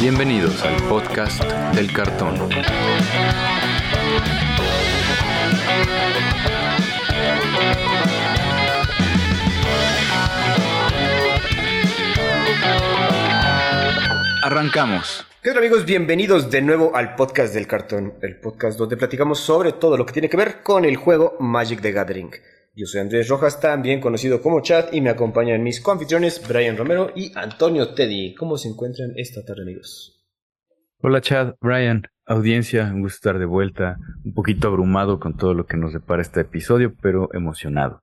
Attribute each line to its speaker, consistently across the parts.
Speaker 1: Bienvenidos al podcast del cartón. Arrancamos.
Speaker 2: ¿Qué tal amigos? Bienvenidos de nuevo al podcast del cartón, el podcast donde platicamos sobre todo lo que tiene que ver con el juego Magic the Gathering. Yo soy Andrés Rojas, también conocido como Chat, y me acompañan mis coanfitriones Brian Romero y Antonio Teddy. ¿Cómo se encuentran esta tarde amigos?
Speaker 1: Hola Chad, Brian, audiencia, un gusto estar de vuelta, un poquito abrumado con todo lo que nos depara este episodio, pero emocionado.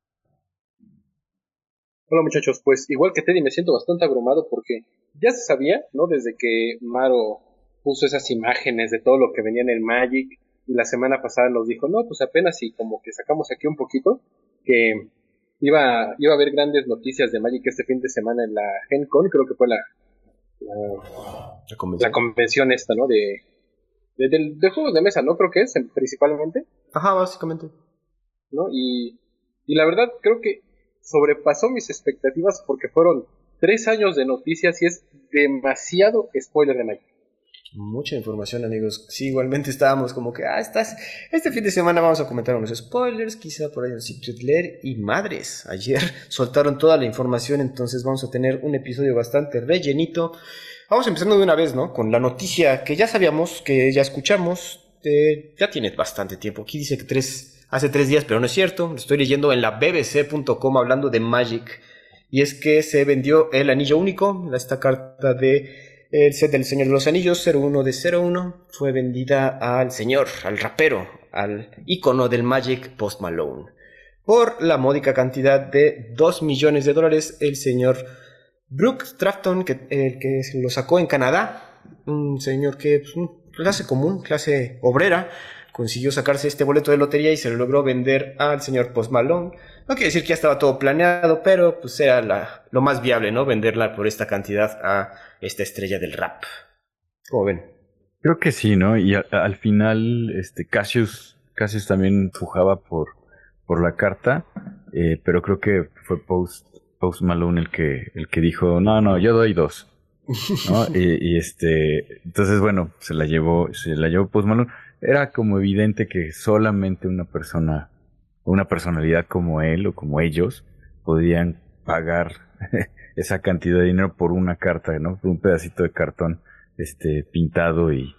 Speaker 3: Hola muchachos, pues igual que Teddy me siento bastante abrumado porque ya se sabía, ¿no? Desde que Maro puso esas imágenes de todo lo que venía en el Magic y la semana pasada nos dijo, no, pues apenas y como que sacamos aquí un poquito, que iba, iba a haber grandes noticias de Magic este fin de semana en la Gen Con, creo que fue la, la, convención. esta, ¿no? De, de, juegos de mesa, ¿no? Creo que es, principalmente.
Speaker 2: Ajá, básicamente.
Speaker 3: ¿No? Y, y la verdad creo que sobrepasó mis expectativas porque fueron tres años de noticias y es demasiado spoiler de Magic.
Speaker 2: Mucha información, amigos. Sí, igualmente estábamos como que, ah, estás. Este fin de semana vamos a comentar unos spoilers, quizá por ahí un Secret Lair y madres. Ayer soltaron toda la información, entonces vamos a tener un episodio bastante rellenito. Vamos empezando de una vez, ¿no? Con la noticia que ya sabíamos, que ya escuchamos. ya tiene bastante tiempo. Aquí dice que tres, hace tres días, pero no es cierto. Estoy leyendo en la bbc.com hablando de Magic. Y es que se vendió el anillo único, esta carta de el set del Señor de los Anillos 01 de 01 fue vendida al señor, al rapero, al icono del Magic Post Malone. Por la módica cantidad de 2 millones de dólares, el señor Brooke Trafton, que, el que lo sacó en Canadá, un señor que, pues, clase común, clase obrera, consiguió sacarse este boleto de lotería y se lo logró vender al señor Post Malone. No quiere decir que ya estaba todo planeado, pero pues era la, lo más viable, ¿no? Venderla por esta cantidad a esta estrella del rap. ¿Cómo ven?
Speaker 1: Creo que sí, ¿no? Y al final, este, Cassius, Cassius también empujaba por, por la carta, eh, pero creo que fue Post, Post Malone el que, el que dijo, no, no, yo doy dos. ¿no? y, y, este, entonces bueno, se la llevó, se la llevó Post Malone era como evidente que solamente una persona, una personalidad como él o como ellos, podían pagar esa cantidad de dinero por una carta, ¿no? Por un pedacito de cartón este pintado y,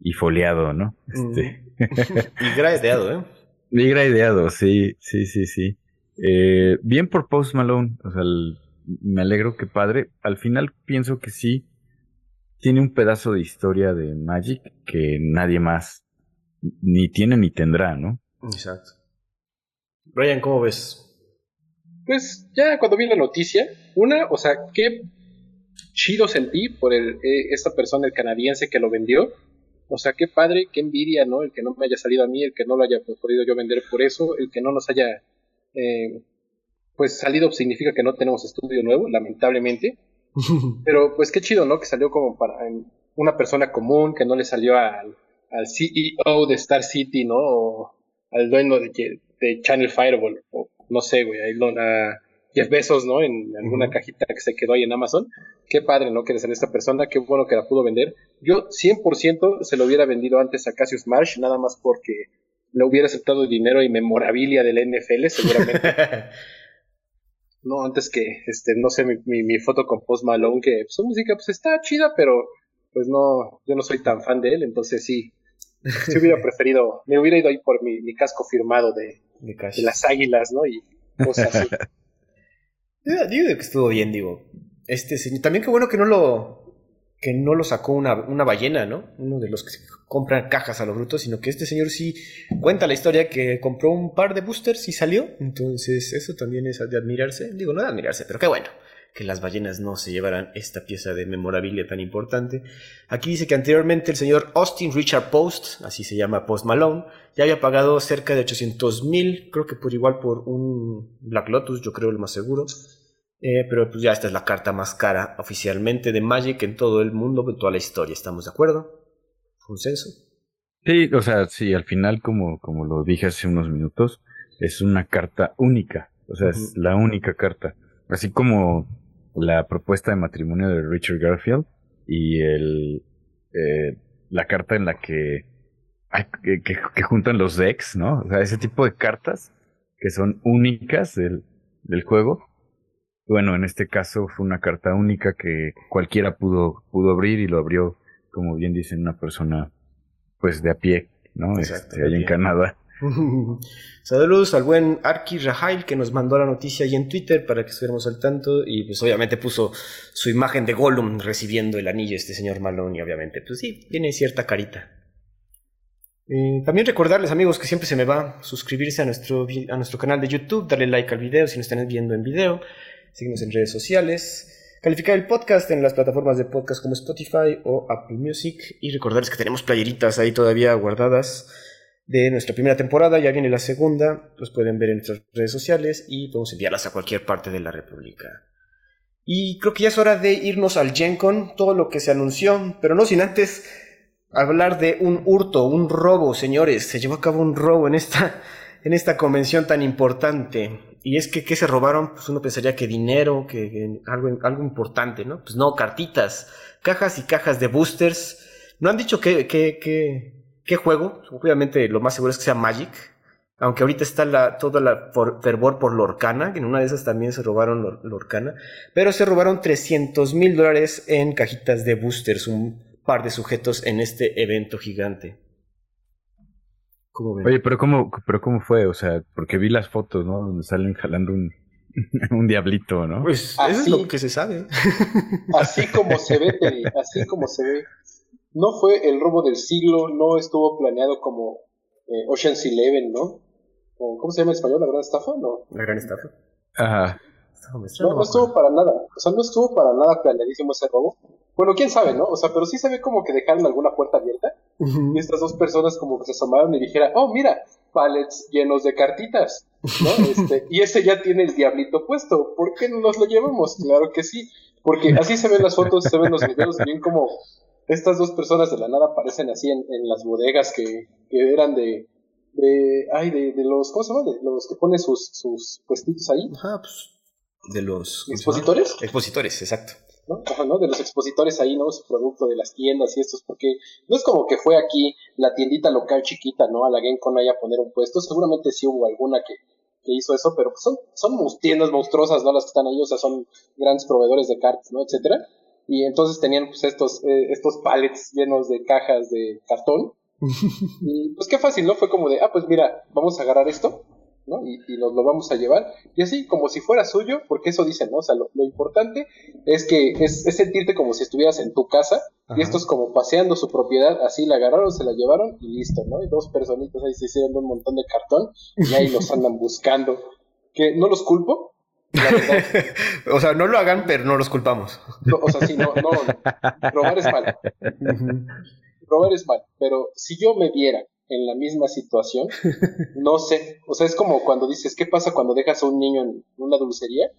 Speaker 1: y foliado, ¿no? Este.
Speaker 2: y gradeado, ¿eh?
Speaker 1: Y gradeado, sí, sí, sí, sí. Eh, bien por Post Malone, o sea, me alegro que padre. Al final pienso que sí tiene un pedazo de historia de Magic que nadie más ni tiene ni tendrá, ¿no?
Speaker 2: Exacto. Brian, ¿cómo ves?
Speaker 3: Pues ya cuando vi la noticia, una, o sea, qué chido sentí por el, eh, esta persona, el canadiense que lo vendió. O sea, qué padre, qué envidia, ¿no? El que no me haya salido a mí, el que no lo haya podido yo vender por eso, el que no nos haya, eh, pues salido significa que no tenemos estudio nuevo, lamentablemente. Pero pues qué chido, ¿no? Que salió como para una persona común, que no le salió al al CEO de Star City, ¿no? O al dueño de, de Channel Fireball, o no sé, güey, ahí a Jeff Bezos, ¿no? En alguna cajita que se quedó ahí en Amazon. Qué padre, ¿no? Que en esta persona, qué bueno que la pudo vender. Yo 100% se lo hubiera vendido antes a Cassius Marsh, nada más porque le hubiera aceptado dinero y memorabilia del NFL, seguramente. no, antes que, este, no sé, mi, mi, foto con Post Malone, que su música pues está chida, pero pues no, yo no soy tan fan de él, entonces sí, si hubiera preferido, me hubiera ido ahí por mi, mi casco firmado de, de, las águilas, ¿no? Y cosas así.
Speaker 2: digo que estuvo bien, digo. Este también qué bueno que no lo que no lo sacó una, una ballena, ¿no? Uno de los que compran cajas a los brutos, sino que este señor sí cuenta la historia que compró un par de boosters y salió. Entonces, eso también es de admirarse. Digo, no de admirarse, pero qué bueno que las ballenas no se llevaran esta pieza de memorabilia tan importante. Aquí dice que anteriormente el señor Austin Richard Post, así se llama Post Malone, ya había pagado cerca de 800 mil, creo que por igual por un Black Lotus, yo creo lo más seguro. Eh, pero pues ya esta es la carta más cara oficialmente de Magic en todo el mundo, en toda la historia. ¿Estamos de acuerdo? ¿Consenso?
Speaker 1: Sí, o sea, sí, al final, como, como lo dije hace unos minutos, es una carta única. O sea, es la única carta. Así como la propuesta de matrimonio de Richard Garfield y el eh, la carta en la que, que, juntan los decks, ¿no? O sea, ese tipo de cartas que son únicas del, del juego. Bueno, en este caso fue una carta única que cualquiera pudo, pudo abrir y lo abrió, como bien dicen, una persona pues de a pie, ¿no? este, allá en Canadá.
Speaker 2: Saludos al buen Arki Rahail que nos mandó la noticia ahí en Twitter para que estuviéramos al tanto y pues obviamente puso su imagen de Gollum recibiendo el anillo este señor Malone y obviamente pues sí, tiene cierta carita. También recordarles amigos que siempre se me va suscribirse a nuestro, a nuestro canal de YouTube, darle like al video si nos están viendo en video, seguirnos en redes sociales, calificar el podcast en las plataformas de podcast como Spotify o Apple Music y recordarles que tenemos playeritas ahí todavía guardadas de nuestra primera temporada, ya viene la segunda, los pueden ver en nuestras redes sociales y podemos enviarlas a cualquier parte de la República. Y creo que ya es hora de irnos al GenCon, todo lo que se anunció, pero no sin antes hablar de un hurto, un robo, señores. Se llevó a cabo un robo en esta, en esta convención tan importante. Y es que, ¿qué se robaron? Pues uno pensaría que dinero, que, algo, algo importante, ¿no? Pues no, cartitas, cajas y cajas de boosters. No han dicho que, que, ¿Qué juego? Obviamente lo más seguro es que sea Magic. Aunque ahorita está la, toda la fervor por Lorcana, que en una de esas también se robaron Lorcana. Pero se robaron 300 mil dólares en cajitas de boosters, un par de sujetos en este evento gigante.
Speaker 1: Oye, pero ¿cómo, pero ¿cómo fue? O sea, porque vi las fotos, ¿no? Donde salen jalando un, un diablito, ¿no?
Speaker 2: Pues eso es lo que se sabe.
Speaker 3: Así como se ve, así como se ve no fue el robo del siglo, no estuvo planeado como eh, Ocean's Eleven, ¿no? ¿Cómo se llama en español? ¿La gran estafa? No.
Speaker 2: La gran estafa.
Speaker 1: Ajá.
Speaker 3: No, no estuvo para nada. O sea, no estuvo para nada planeadísimo ese robo. Bueno, quién sabe, ¿no? O sea, pero sí se ve como que dejaron alguna puerta abierta. Y estas dos personas como que se asomaron y dijeron, oh, mira, pallets llenos de cartitas, ¿no? Este, y ese ya tiene el diablito puesto. ¿Por qué no nos lo llevamos? Claro que sí. Porque así se ven las fotos, se ven los videos, bien como estas dos personas de la nada aparecen así en, las bodegas que, que eran de, de, ay, de, de, los, ¿cómo se llama? De los que ponen sus, sus puestitos ahí.
Speaker 2: Ajá, pues, de los...
Speaker 3: ¿Expositores?
Speaker 2: Expositores, exacto.
Speaker 3: ¿no? Ajá, ¿no? De los expositores ahí, ¿no? Su producto de las tiendas y estos, porque no es como que fue aquí la tiendita local chiquita, ¿no? A la GameCon ahí a poner un puesto, seguramente sí hubo alguna que, que hizo eso, pero pues son, son tiendas monstruosas, ¿no? Las que están ahí, o sea, son grandes proveedores de cartas, ¿no? Etcétera y entonces tenían pues estos, eh, estos pallets llenos de cajas de cartón. y pues qué fácil, ¿no? Fue como de, ah, pues mira, vamos a agarrar esto, ¿no? Y, y nos lo vamos a llevar. Y así, como si fuera suyo, porque eso dicen, ¿no? O sea, lo, importante es que es, sentirte como si estuvieras en tu casa y estos como paseando su propiedad, así la agarraron, se la llevaron y listo, ¿no? Y dos personitas ahí se hicieron un montón de cartón y ahí los andan buscando. Que no los culpo,
Speaker 2: o sea, no lo hagan, pero no los culpamos.
Speaker 3: o sea, sí, no, no, robar es mal. robar es mal, pero si yo me viera en la misma situación, no sé. O sea, es como cuando dices, ¿qué pasa cuando dejas a un niño en una dulcería?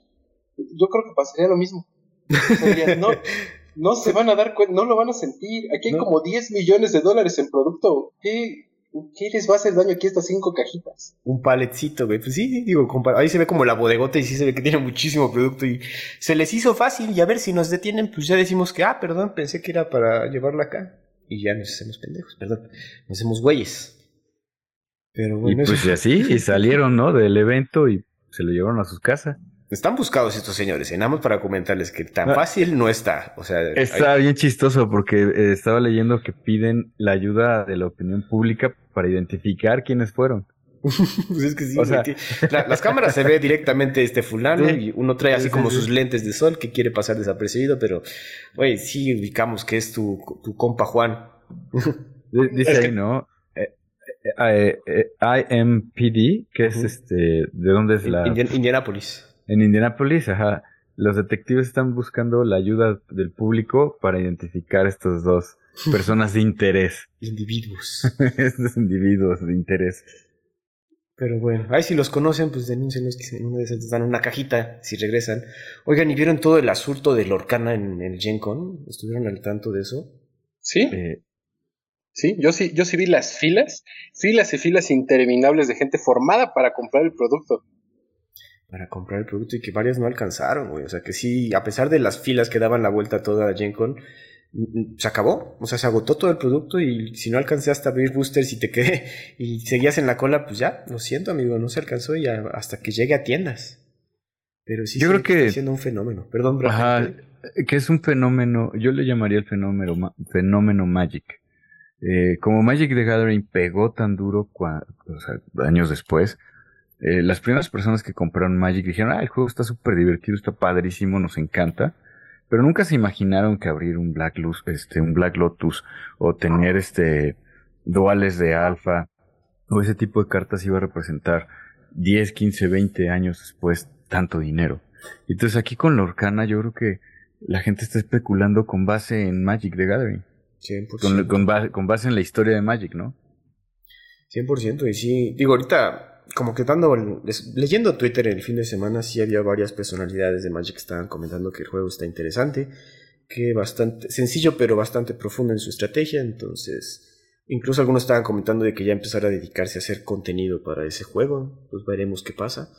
Speaker 3: Yo creo que pasaría lo mismo. no, no se van a dar cuenta, no lo van a sentir. Aquí hay como 10 millones de dólares en producto. ¿Qué, ¿Qué les va a hacer daño aquí estas cinco cajitas?
Speaker 2: Un paletcito, güey. Pues sí, digo, ahí se ve como la bodegota y sí se ve que tiene muchísimo producto y se les hizo fácil y a ver si nos detienen, pues ya decimos que, ah, perdón, pensé que era para llevarla acá. Y ya nos hacemos pendejos, perdón. Nos hacemos güeyes.
Speaker 1: Pero bueno. Y pues así, y salieron, ¿no? Del evento y se lo llevaron a sus casas.
Speaker 2: Están buscados estos señores, en ambos para comentarles que tan fácil no está. O sea,
Speaker 1: está bien chistoso porque eh, estaba leyendo que piden la ayuda de la opinión pública para identificar quiénes fueron.
Speaker 2: pues es que sí, o sea, las cámaras se ve directamente este fulano y uno trae así como sus lentes de sol que quiere pasar desapercibido, pero, güey, sí ubicamos que es tu, tu compa Juan.
Speaker 1: Dice ahí, ¿no? Eh, eh, eh, IMPD, que es este, ¿de dónde es la?
Speaker 2: Indianapolis.
Speaker 1: En Indianapolis, ajá. Los detectives están buscando la ayuda del público para identificar estos dos personas de interés.
Speaker 2: Individuos.
Speaker 1: Estos individuos de interés.
Speaker 2: Pero bueno, ahí si los conocen, pues denúncienlos que en una de esas dan una cajita si regresan. Oigan, ¿y vieron todo el asunto de Lorcana en el Gen Con? ¿Estuvieron al tanto de eso?
Speaker 3: Sí. Eh, sí, yo sí, yo sí vi las filas, filas y filas interminables de gente formada para comprar el producto.
Speaker 2: Para comprar el producto y que varias no alcanzaron, güey. O sea que sí, a pesar de las filas que daban la vuelta toda a Gen Con, se acabó, o sea, se agotó todo el producto y si no alcanzaste a abrir boosters y te quedé y seguías en la cola, pues ya, lo siento amigo, no se alcanzó y hasta que llegue a tiendas. Pero sí,
Speaker 1: yo creo que
Speaker 2: está siendo un fenómeno. Perdón,
Speaker 1: Ajá, que es un fenómeno, yo le llamaría el fenómeno, fenómeno Magic. Eh, como Magic the Gathering pegó tan duro o sea, años después, eh, las primeras personas que compraron Magic dijeron, ah, el juego está súper divertido, está padrísimo, nos encanta pero nunca se imaginaron que abrir un Black, Luz, este, un Black Lotus o tener este duales de alfa o ese tipo de cartas iba a representar 10, 15, 20 años después tanto dinero. Entonces aquí con Lorcana yo creo que la gente está especulando con base en Magic the Gathering. 100%. Con, base, con base en la historia de Magic, ¿no?
Speaker 2: 100%, y sí, digo, ahorita como que dando, leyendo Twitter el fin de semana, sí había varias personalidades de Magic que estaban comentando que el juego está interesante, que bastante sencillo pero bastante profundo en su estrategia, entonces incluso algunos estaban comentando de que ya empezara a dedicarse a hacer contenido para ese juego, pues veremos qué pasa.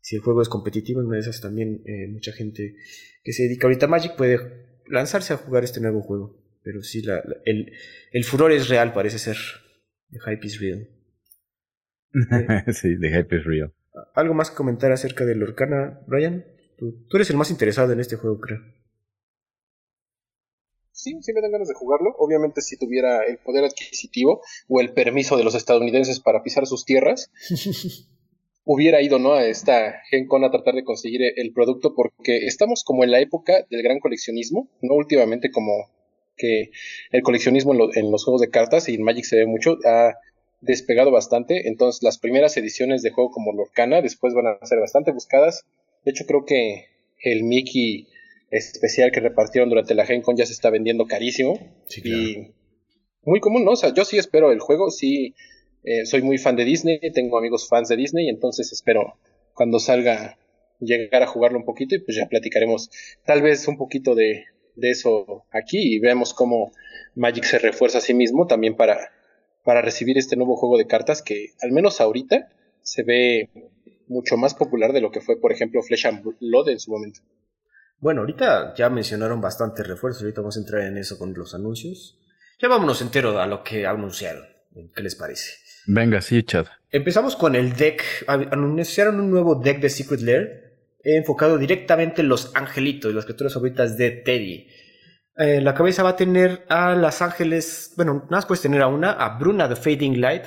Speaker 2: Si el juego es competitivo, en una de también eh, mucha gente que se dedica ahorita a Magic puede lanzarse a jugar este nuevo juego, pero sí, el, el furor es real, parece ser. The hype is real.
Speaker 1: Sí, The Hype is Real.
Speaker 2: ¿Algo más que comentar acerca de Lorcana, Brian? Tú, eres el más interesado en este juego, creo.
Speaker 3: Sí, sí me dan ganas de jugarlo. Obviamente si tuviera el poder adquisitivo o el permiso de los estadounidenses para pisar sus tierras, hubiera ido ¿no? a esta Gen Con a tratar de conseguir el producto porque estamos como en la época del gran coleccionismo, no últimamente como que el coleccionismo en, los juegos de cartas y en Magic se ve mucho, despegado bastante, entonces las primeras ediciones de juego como Lorcana después van a ser bastante buscadas. De hecho, creo que el Mickey especial que repartieron durante la Gen Con ya se está vendiendo carísimo. Y muy común, ¿no? O sea, yo sí espero el juego, sí eh, soy muy fan de Disney, tengo amigos fans de Disney, entonces espero cuando salga llegar a jugarlo un poquito y pues ya platicaremos tal vez un poquito de, de eso aquí y veamos cómo Magic se refuerza a sí mismo también para para recibir este nuevo juego de cartas que al menos ahorita se ve mucho más popular de lo que fue, por ejemplo, Flesh and Blood en su momento.
Speaker 2: Bueno, ahorita ya mencionaron bastante refuerzos, ahorita vamos a entrar en eso con los anuncios. Ya vámonos entero a lo que anunciaron. ¿Qué les parece?
Speaker 1: Venga, sí, Chad.
Speaker 2: Empezamos con el deck. Anunciaron un nuevo deck de Secret Lair enfocado directamente en los angelitos, las criaturas favoritas de Teddy. Eh, la cabeza va a tener a las ángeles, bueno, nada más puedes tener a una, a Bruna de Fading Light,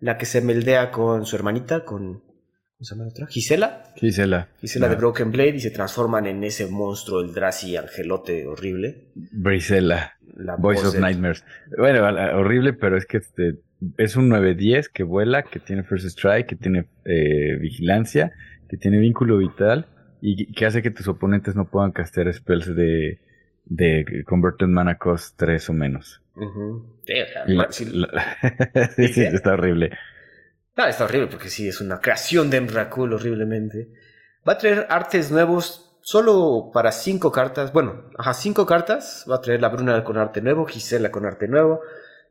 Speaker 2: la que se meldea con su hermanita, con, ¿cómo se llama otra? Gisela.
Speaker 1: Gisela.
Speaker 2: Gisela de Broken Blade y se transforman en ese monstruo, el Drazi angelote horrible.
Speaker 1: Brisela. La Voice of Nightmares. Bueno, horrible, pero es que este, es un 9-10 que vuela, que tiene First Strike, que tiene eh, vigilancia, que tiene vínculo vital y que hace que tus oponentes no puedan castear spells de de Converted Mana Cost 3 o menos. sí, está horrible.
Speaker 2: Ah, está horrible porque sí, es una creación de Emrakul horriblemente. Va a traer artes nuevos solo para 5 cartas. Bueno, ajá, 5 cartas. Va a traer la Bruna con arte nuevo, Gisela con arte nuevo.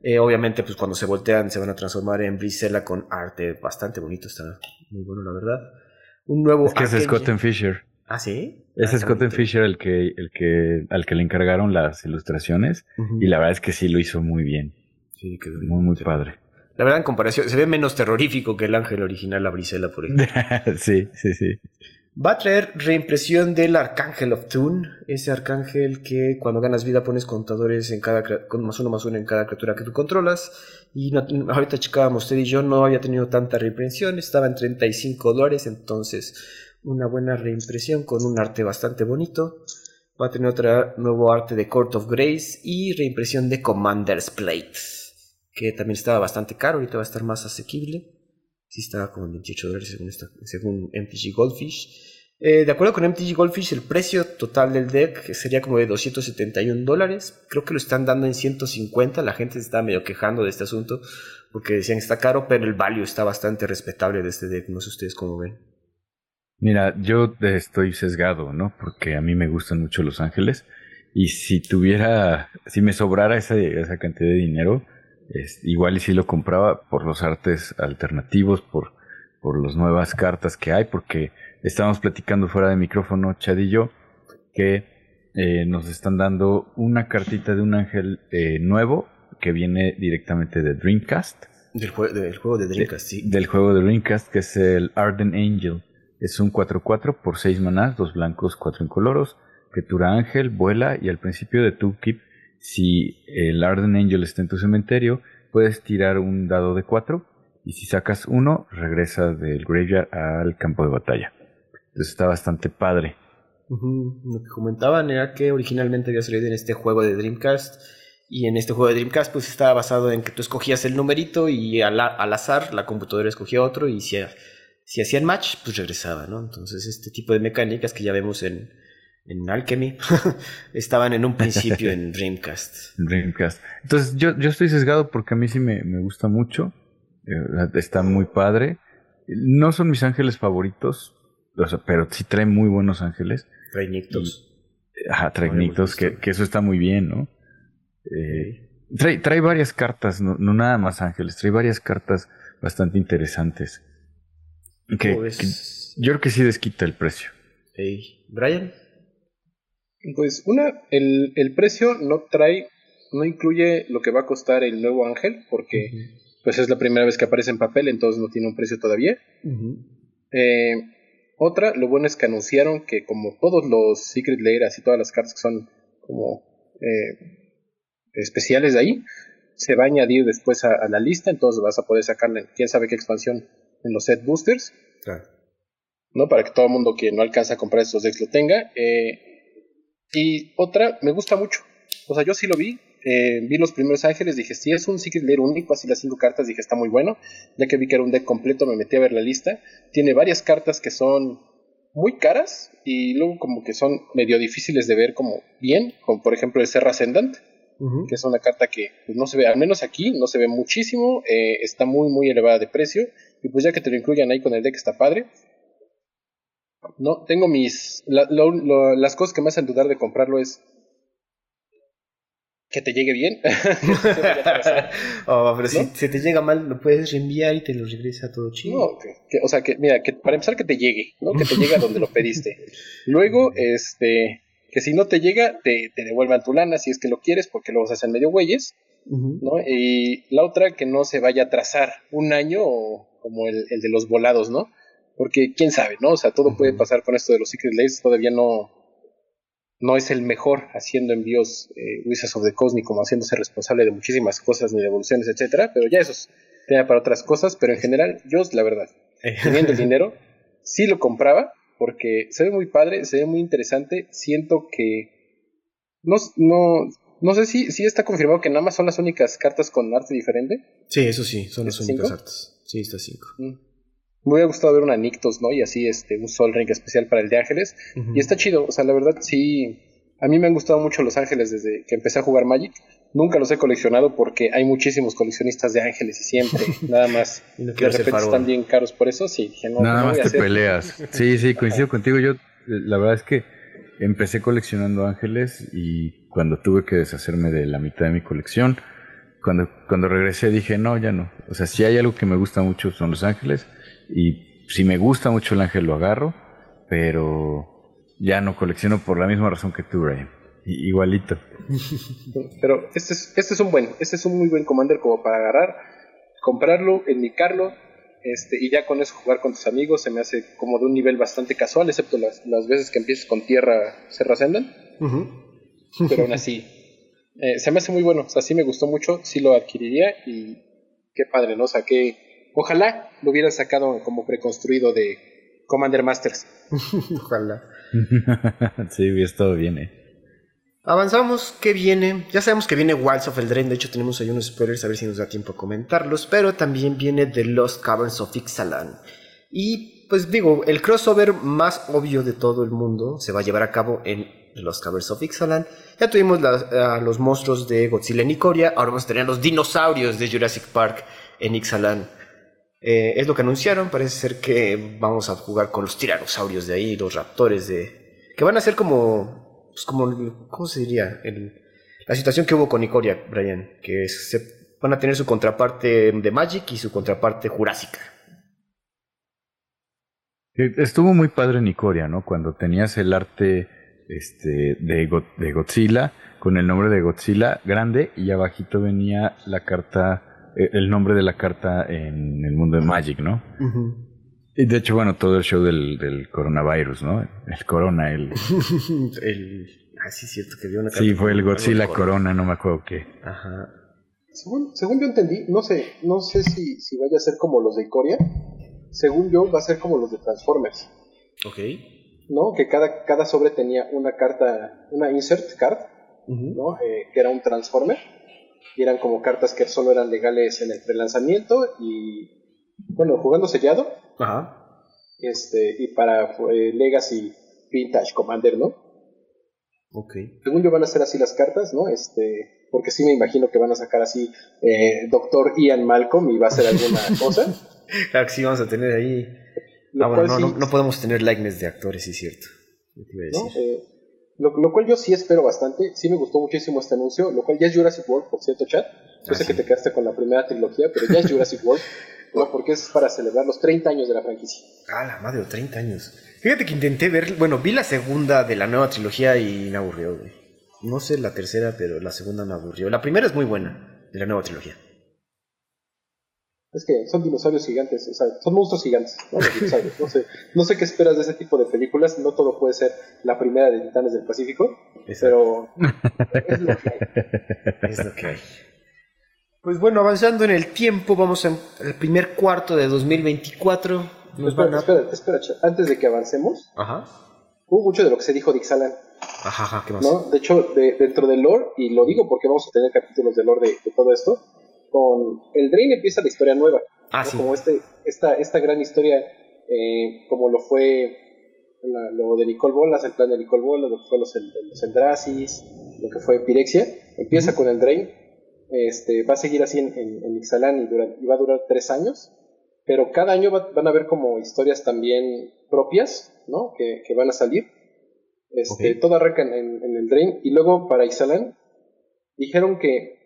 Speaker 2: Eh, obviamente, pues cuando se voltean se van a transformar en Brisela con arte bastante bonito. Está muy bueno, la verdad. Un nuevo.
Speaker 1: Es que es Scott Fisher.
Speaker 2: ¿Ah, sí?
Speaker 1: Es ah, Scott Fisher el que, el que, al que le encargaron las ilustraciones. Y la verdad es que sí lo hizo muy bien. Sí, quedó muy, muy padre.
Speaker 2: La verdad, en comparación, se ve menos terrorífico que el ángel original, la Brisela, por ejemplo.
Speaker 1: sí, sí, sí.
Speaker 2: Va a traer reimpresión del Arcángel of Toon, ese arcángel que cuando ganas vida pones contadores en cada con más uno más uno en cada criatura que tú controlas. Y ahorita checábamos, usted y yo no había tenido tanta reimpresión, estaba en 35 dólares, entonces una buena reimpresión con un arte bastante bonito. Va a tener otro nuevo arte de Court of Grace y reimpresión de Commander's Plate, que también estaba bastante caro, ahorita va a estar más asequible. Sí estaba como en 28 dólares según, MTG Goldfish. Eh, de acuerdo con MTG Goldfish, el precio total del deck sería como de 271 dólares. Creo que lo están dando en 150. La gente se está medio quejando de este asunto porque decían que está caro, pero el value está bastante respetable de este deck. No sé ustedes cómo ven.
Speaker 1: Mira, yo estoy sesgado, ¿no? Porque a mí me gustan mucho Los Ángeles. Y si tuviera, si me sobrara esa, esa cantidad de dinero, es, igual y si lo compraba por los artes alternativos, por, por las nuevas cartas que hay, porque estábamos platicando fuera de micrófono, Chad y yo, que eh, nos están dando una cartita de un ángel eh, nuevo que viene directamente de Dreamcast.
Speaker 2: Del, juego de Dreamcast, sí.
Speaker 1: Del juego de Dreamcast, que es el Arden Angel. Es un 4-4 por 6 manás, dos blancos, 4 incoloros. Criatura ángel, vuela y al principio de tu keep, si el Arden Angel está en tu cementerio, puedes tirar un dado de 4 y si sacas uno, regresa del graveyard al campo de batalla. Entonces está bastante padre.
Speaker 2: Lo que comentaban era que originalmente había salido en este juego de Dreamcast y en este juego de Dreamcast pues estaba basado en que tú escogías el numerito y al, azar la computadora escogía otro y si, si hacían match pues regresaba, ¿no? Entonces este tipo de mecánicas que ya vemos en, en Alchemy estaban en un principio en Dreamcast.
Speaker 1: Dreamcast. Entonces yo, yo estoy sesgado porque a mí sí me, me gusta mucho. Eh, está muy padre. No son mis ángeles favoritos, pero sí trae muy buenos ángeles.
Speaker 2: Trae Nictos.
Speaker 1: Ajá, trae Nictos, que, que, eso está muy bien, ¿no? Eh, trae, trae varias cartas, no, no, nada más ángeles, trae varias cartas bastante interesantes. Que, yo creo que sí desquita el precio.
Speaker 2: Hey. Brian.
Speaker 3: Pues una, el, el, precio no trae, no incluye lo que va a costar el nuevo ángel, porque pues es la primera vez que aparece en papel, entonces no tiene un precio todavía. eh, otra, lo bueno es que anunciaron que como todos los Secret Layers y todas las cartas que son como eh, especiales de ahí, se va a añadir después a, la lista, entonces vas a poder sacarle quién sabe qué expansión en los set boosters. ¿No? Para que todo el mundo que no alcanza a comprar estos decks lo tenga. Eh, y otra, me gusta mucho. O sea, yo sí lo vi, eh, vi los primeros ángeles, dije, si es un Secret Lair único, así las cinco cartas, dije, está muy bueno. Ya que vi que era un deck completo, me metí a ver la lista. Tiene varias cartas que son muy caras y luego como que son medio difíciles de ver como bien, como por ejemplo el Serra Ascendant, que es una carta que no se ve, al menos aquí, no se ve muchísimo, eh, está muy, muy elevada de precio. Y pues ya que te lo incluyan ahí con el deck está padre. No, tengo mis... las cosas que me hacen dudar de comprarlo es que te llegue bien.
Speaker 2: oh, pero si, te llega mal, lo puedes reenviar y te lo regresa todo chido. No,
Speaker 3: o sea, que mira, que para empezar que te llegue, ¿no? Que te llegue a donde lo pediste. Luego, este, que si no te llega, te, te, devuelvan tu lana si es que lo quieres, porque luego se hacen medio güeyes, ¿no? Y la otra, que no se vaya a trazar un año como el, el, de los volados, ¿no? Porque quién sabe, ¿no? O sea, todo puede pasar con esto de los Secret Lays, todavía no, no es el mejor haciendo envíos eh, Wizards of the Coast ni como haciéndose responsable de muchísimas cosas ni de evoluciones, etcétera, pero ya eso es tema para otras cosas, pero en general yo la verdad, teniendo el dinero, sí lo compraba porque se ve muy padre, se ve muy interesante, siento que no, no, no sé si, si está confirmado que nada más son las únicas cartas con arte diferente.
Speaker 2: Sí, eso sí, son las únicas artes. Sí, está 5.
Speaker 3: Me hubiera gustado ver una Nictos, ¿no? Y así este, un Sol Ring especial para el de Ángeles. Y está chido, o sea, la verdad sí. A mí me han gustado mucho los ángeles desde que empecé a jugar Magic. Nunca los he coleccionado porque hay muchísimos coleccionistas de ángeles y siempre, nada más. de repente están bien caros por eso. Sí, dije, no,
Speaker 1: nada más te peleas. Sí, sí, coincido contigo. Yo, la verdad es que empecé coleccionando ángeles y cuando tuve que deshacerme de la mitad de mi colección, cuando, cuando regresé dije, no, ya no. O sea, si hay algo que me gusta mucho son los ángeles y si me gusta mucho el ángel lo agarro, pero ya no colecciono por la misma razón que tú, Ryan. Igualito.
Speaker 3: Pero este es, este es un buen, este es un muy buen commander como para agarrar, comprarlo, enmicarlo, este, y ya con eso jugar con tus amigos se me hace como de un nivel bastante casual, excepto las, las veces que empieces con tierra Serra Ascendan. Pero aún así, eh, se me hace muy bueno, o sea, sí me gustó mucho, sí lo adquiriría y qué padre, ¿no? O sea, que Ojalá lo hubieran sacado como preconstruido de Commander Masters.
Speaker 2: Ojalá.
Speaker 1: sí, estado bien, eh.
Speaker 2: Avanzamos, ¿qué viene? Ya sabemos que viene Wilds of Eldraine, de hecho tenemos ahí unos spoilers, a ver si nos da tiempo a comentarlos, pero también viene The Lost Caverns of Ixalan. Y pues digo, el crossover más obvio de todo el mundo se va a llevar a cabo en Lost Caverns of Ixalan. Ya tuvimos a los monstruos de Godzilla en Ikoria, ahora vamos a tener a los dinosaurios de Jurassic Park en Ixalan. Eh, es lo que anunciaron, parece ser que vamos a jugar con los tiranosaurios de ahí, los raptores de... que van a ser como... Pues como ¿Cómo se diría? la situación que hubo con Icoria, Brian, que se, van a tener su contraparte de Magic y su contraparte jurásica.
Speaker 1: Estuvo muy padre en Icoria, ¿no? Cuando tenías el arte este, de, de Godzilla, con el nombre de Godzilla grande, y abajito venía la carta, eh, el nombre de la carta en el mundo de Magic, ¿no? Y de hecho, bueno, todo el show del, del coronavirus, ¿no? El corona, el...
Speaker 2: el... Ah, sí, es cierto que dio una
Speaker 1: Sí, fue el Godzilla Corona, no me acuerdo qué. Ajá.
Speaker 3: Según, según yo entendí, no sé, no sé si, si vaya a ser como los de Corea. Según yo, va a ser como los de Transformers.
Speaker 2: Ok.
Speaker 3: ¿No? Que cada, cada sobre tenía una carta, una insert card, ¿no? Eh, que era un Transformer. Y eran como cartas que solo eran legales en el prelanzamiento y, bueno, jugando sellado.
Speaker 2: Ajá.
Speaker 3: Este, y para eh, Legacy Vintage Commander, ¿no?
Speaker 2: Ok.
Speaker 3: Según yo van a ser así las cartas, ¿no? Este, porque sí me imagino que van a sacar así eh, Doctor Ian Malcolm y va a ser alguna cosa.
Speaker 2: Claro que sí, vamos a tener ahí. Ah, bueno, no, no, podemos tener likeness de actores, sí es cierto.
Speaker 3: Eh, lo, lo, cual yo sí espero bastante. Sí me gustó muchísimo este anuncio, lo cual ya es Jurassic World, por cierto, chat. Yo sé ah, que te quedaste con la primera trilogía, pero ya es Jurassic World. ¿no? Porque es para celebrar los 30 años de la franquicia.
Speaker 2: Ah, la madre, 30 años. Fíjate que intenté ver, bueno, vi la segunda de la nueva trilogía y me aburrió, güey. No sé la tercera, pero la segunda me aburrió. La primera es muy buena, de la nueva trilogía.
Speaker 3: Es que son dinosaurios gigantes, o sea, son monstruos gigantes, ¿no? No sé, no sé qué esperas de ese tipo de películas, no todo puede ser la primera de Titanes del Pacífico, pero es lo que hay.
Speaker 2: Es lo que hay. Pues bueno, avanzando en el tiempo, vamos al primer cuarto de 2024.
Speaker 3: espera, espera, espera, antes de que avancemos,
Speaker 2: Ajá.
Speaker 3: hubo mucho de lo que se dijo de Ixalan.
Speaker 2: Ajá, ajá, ¿qué más?
Speaker 3: ¿no? De hecho, dentro del lore, y lo digo porque vamos a tener capítulos de lore de, todo esto, con el Drain empieza la historia nueva.
Speaker 2: Ah, sí.
Speaker 3: Como este, esta, esta gran historia, eh, como lo fue lo de Nicole Bolas, el plan de Nicole Bolas, lo que fue los, los Eldrasis, lo que fue Pirexia, empieza con el Drain este, va a seguir así en, en, Ixalan y, va a durar tres años, pero cada año van a haber como historias también propias, ¿no? Que, van a salir. Este, Todo arranca en, el Drain y luego para Ixalan dijeron que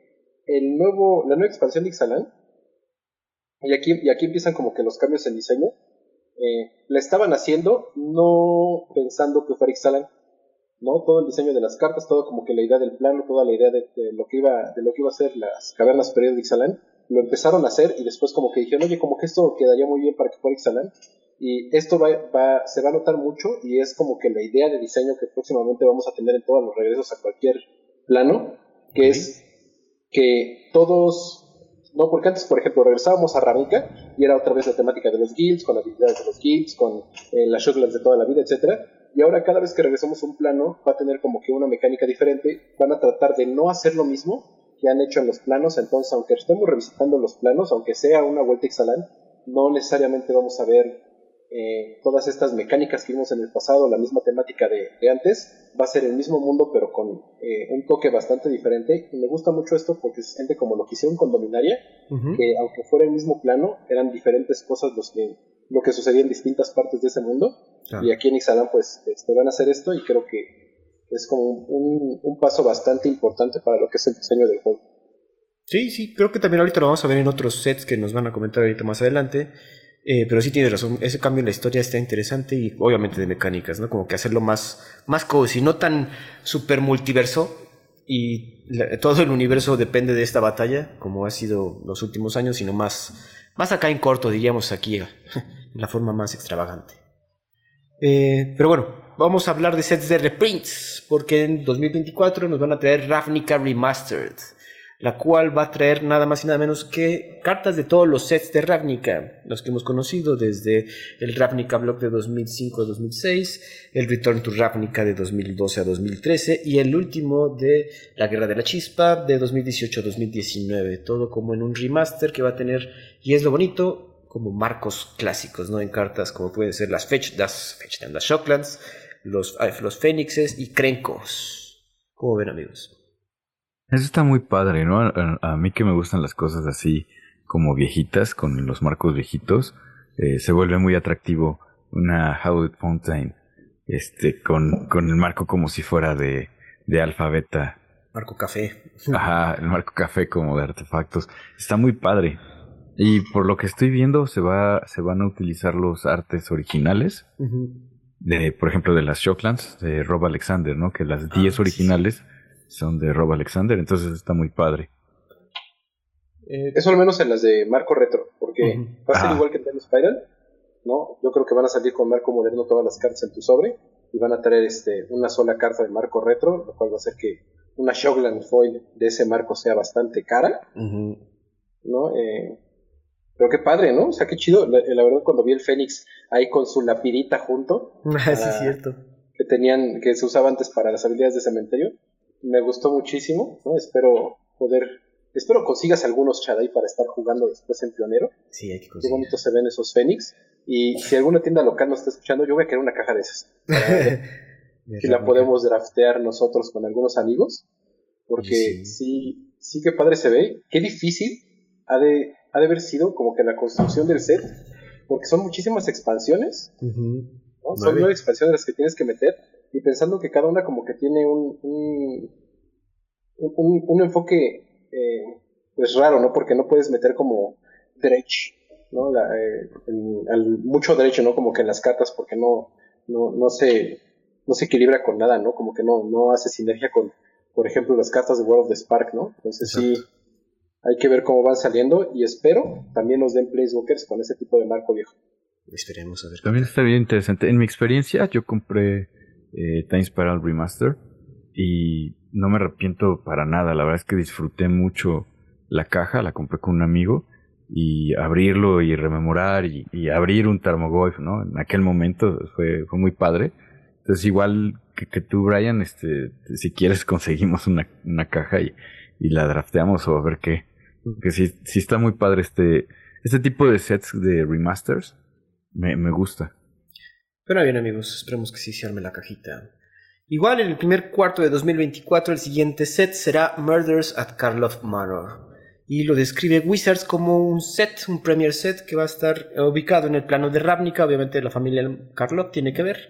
Speaker 3: el nuevo, la nueva expansión de Ixalan, y aquí, y aquí empiezan como que los cambios en diseño, eh, la estaban haciendo no pensando que fuera Ixalan, ¿no? Todo el diseño de las cartas, todo como que la idea del plano, toda la idea de, lo que iba de lo que iba a ser las cavernas superiores de Ixalan, lo empezaron a hacer y después como que dijeron, oye, como que esto quedaría muy bien para que fuera Ixalan. Y esto va, va, se va a notar mucho y es como que la idea de diseño que próximamente vamos a tener en todos los regresos a cualquier plano, que es que todos ¿no? Porque antes, por ejemplo, regresábamos a Ravnica y era otra vez la temática de los guilds, con habilidades de los guilds, con eh, las shocklands de toda la vida, etcétera y ahora cada vez que regresamos a un plano va a tener como que una mecánica diferente, van a tratar de no hacer lo mismo que han hecho en los planos, entonces aunque estemos revisitando los planos, aunque sea una vuelta Ixalan, no necesariamente vamos a ver eh, todas estas mecánicas que vimos en el pasado, la misma temática de, antes, va a ser el mismo mundo pero con eh, un toque bastante diferente y me gusta mucho esto porque se siente como lo que hicieron con Dominaria, que aunque fuera el mismo plano, eran diferentes cosas los que, lo que sucedía en distintas partes de ese mundo y aquí en Ixalan pues este, van a hacer esto y creo que es como un, un, paso bastante importante para lo que es el diseño del juego.
Speaker 2: Sí, sí, creo que también ahorita lo vamos a ver en otros sets que nos van a comentar ahorita más adelante. Eh, pero sí tiene razón, ese cambio en la historia está interesante y obviamente de mecánicas, ¿no? Como que hacerlo más, más cozy, no tan super multiverso y todo el universo depende de esta batalla, como ha sido los últimos años, sino más, más acá en corto, diríamos aquí, en la forma más extravagante. Eh, pero bueno, vamos a hablar de sets de reprints, porque en 2024 nos van a traer Ravnica Remastered, la cual va a traer nada más y nada menos que cartas de todos los sets de Ravnica, los que hemos conocido desde el Ravnica Block de 2005 a 2006, el Return to Ravnica de 2012 a 2013 y el último de la Guerra de la Chispa de 2018 a 2019, todo como en un remaster que va a tener, y es lo bonito, como marcos clásicos, ¿no? En cartas como pueden ser las Fetch, las, Fetch, las Shocklands, los, los Fénixes y Krenkos. ¿Cómo ven, amigos?
Speaker 1: Eso está muy padre, ¿no? A, mí que me gustan las cosas así como viejitas, con los marcos viejitos, eh, se vuelve muy atractivo una Howard Fountain, este, con, con el marco como si fuera de, de alfa beta.
Speaker 2: Marco café.
Speaker 1: Ajá, el marco café como de artefactos. Está muy padre. Y por lo que estoy viendo, se va, se van a utilizar los artes originales. de, por ejemplo, de las Shocklands, de Rob Alexander, ¿no? Que las 10
Speaker 2: Ah,
Speaker 1: originales son de Rob Alexander, entonces está muy padre.
Speaker 2: Eh,
Speaker 3: Eso al menos en las de marco retro, porque va a ser
Speaker 1: Ah.
Speaker 3: igual que en Time Spiral, ¿no? Yo creo que van a salir con marco moderno todas las cartas en tu sobre y van a traer este, una sola carta de marco retro, lo cual va a hacer que una Shockland Foil de ese marco sea bastante cara. ¿no? Eh, pero qué padre, ¿no? O sea, qué chido. La, la verdad, cuando vi el Fénix ahí con su lapidita junto,
Speaker 2: Ah, sí,
Speaker 3: Ah.
Speaker 2: es cierto.
Speaker 3: que tenían, que se usaba antes para las habilidades de cementerio, me gustó muchísimo, ¿no? Espero poder, espero consigas algunos Chadai para estar jugando después en Pionero.
Speaker 2: Sí, hay que
Speaker 3: Qué
Speaker 2: conseguir.
Speaker 3: bonito se ven esos Fénix. Y si alguna tienda local nos está escuchando, yo voy a querer una caja de esas. Si la podemos draftear nosotros con algunos amigos. Porque
Speaker 2: Sí.
Speaker 3: sí, sí que padre se ve. Qué difícil ha de, ha de haber sido como que la construcción del set. Porque son muchísimas expansiones. ¿no? Son
Speaker 2: nueve
Speaker 3: expansiones las que tienes que meter. Y pensando que cada una como que tiene un, un, un, un enfoque eh, pues raro, ¿no? Porque no puedes meter como dredge, ¿no? La, eh, el- mucho dredge, ¿no? Como que en las cartas porque no, no, no se no se equilibra con nada, ¿no? Como que no, no hace sinergia con, por ejemplo, las cartas de World of the Spark, ¿no? Entonces sí, hay que ver cómo van saliendo y espero también nos den Placewalkers con ese tipo de marco viejo.
Speaker 2: Esperemos a ver.
Speaker 1: También está bien interesante. En mi experiencia, yo compré eh, Time Spiral Remaster y no me arrepiento para nada. La verdad es que disfruté mucho la caja, la compré con un amigo y abrirlo y rememorar y, abrir un Tarmogoyf, ¿no? En aquel momento fue, muy padre. Entonces, igual que, que tú, Brian, este, si quieres conseguimos una, caja y, la drafteamos o a ver qué. Que sí, está muy padre este, este tipo de sets de remasters. Me gusta.
Speaker 2: Pero bien, amigos, esperemos que sí se arme la cajita. Igual en el primer cuarto de 2024, el siguiente set será Murders at Karlov Manor. Y lo describe Wizards como un set, un premier set que va a estar eh, ubicado en el plano de Ravnica. Obviamente la familia Karlov tiene que ver.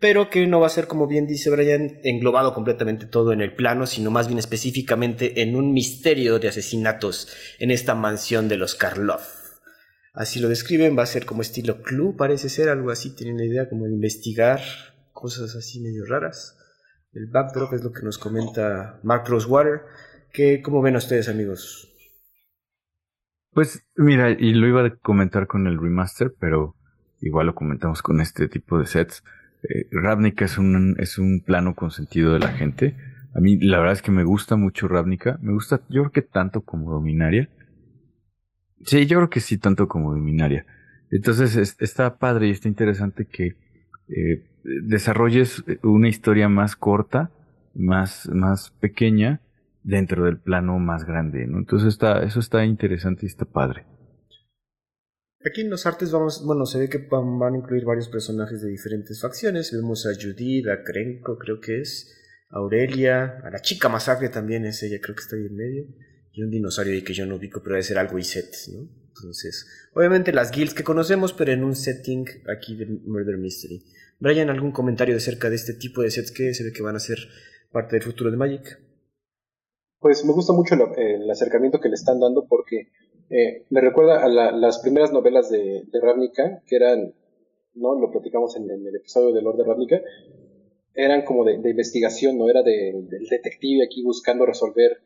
Speaker 2: Pero que no va a ser, como bien dice Brian, englobado completamente todo en el plano, sino más bien específicamente en un misterio de asesinatos en esta mansión de los Karlov. Así lo describen, va a ser como estilo Clue, parece ser algo así, tienen la idea como de investigar cosas así medio raras. El backdrop es lo que nos comenta Mark Rosewater, que como ven ustedes amigos.
Speaker 1: Pues mira, y lo iba a comentar con el remaster, pero igual lo comentamos con este tipo de sets. Eh, Ravnica es un, es un plano consentido de la gente. A mí la verdad es que me gusta mucho Ravnica. Me gusta, yo creo que tanto como Dominaria. Sí, yo creo que sí, tanto como Dominaria. Entonces es- está padre y está interesante que eh, desarrolles una historia más corta, más, más pequeña, dentro del plano más grande, ¿no? Entonces está, eso está interesante y está padre.
Speaker 2: Aquí en los artes vamos, bueno, se ve que van, van a incluir varios personajes de diferentes facciones. Vemos a Judith, a Krenko, creo que es, a Aurelia, a la chica masacre también es ella, creo que está ahí en medio. Y un dinosaurio ahí que yo no ubico, pero debe ser algo Iset, ¿no? Entonces, obviamente las guilds que conocemos, pero en un setting aquí de Murder Mystery. Brian, ¿algún comentario acerca de este tipo de sets que se ve que van a ser parte del futuro de Magic?
Speaker 3: Pues me gusta mucho lo- el acercamiento que le están dando porque eh, me recuerda a la- las primeras novelas de, de Ravnica, que eran, ¿no? Lo platicamos en, el episodio de Lord de Ravnica, eran como de, investigación, ¿no? Era de- del detective aquí buscando resolver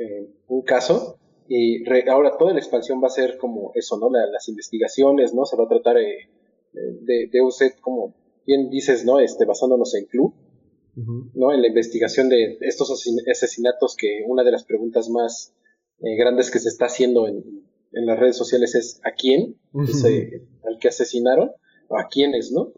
Speaker 3: eh, un caso. Y re- ahora toda la expansión va a ser como eso, ¿no? La- las investigaciones, ¿no? Se va a tratar eh, de, de un set como bien dices, ¿no? Este, basándonos en Clue. ¿no? En la investigación de estos asesin- asesinatos, que una de las preguntas más eh, grandes que se está haciendo en, en las redes sociales es ¿a quién? Al que asesinaron, o a quiénes, ¿no?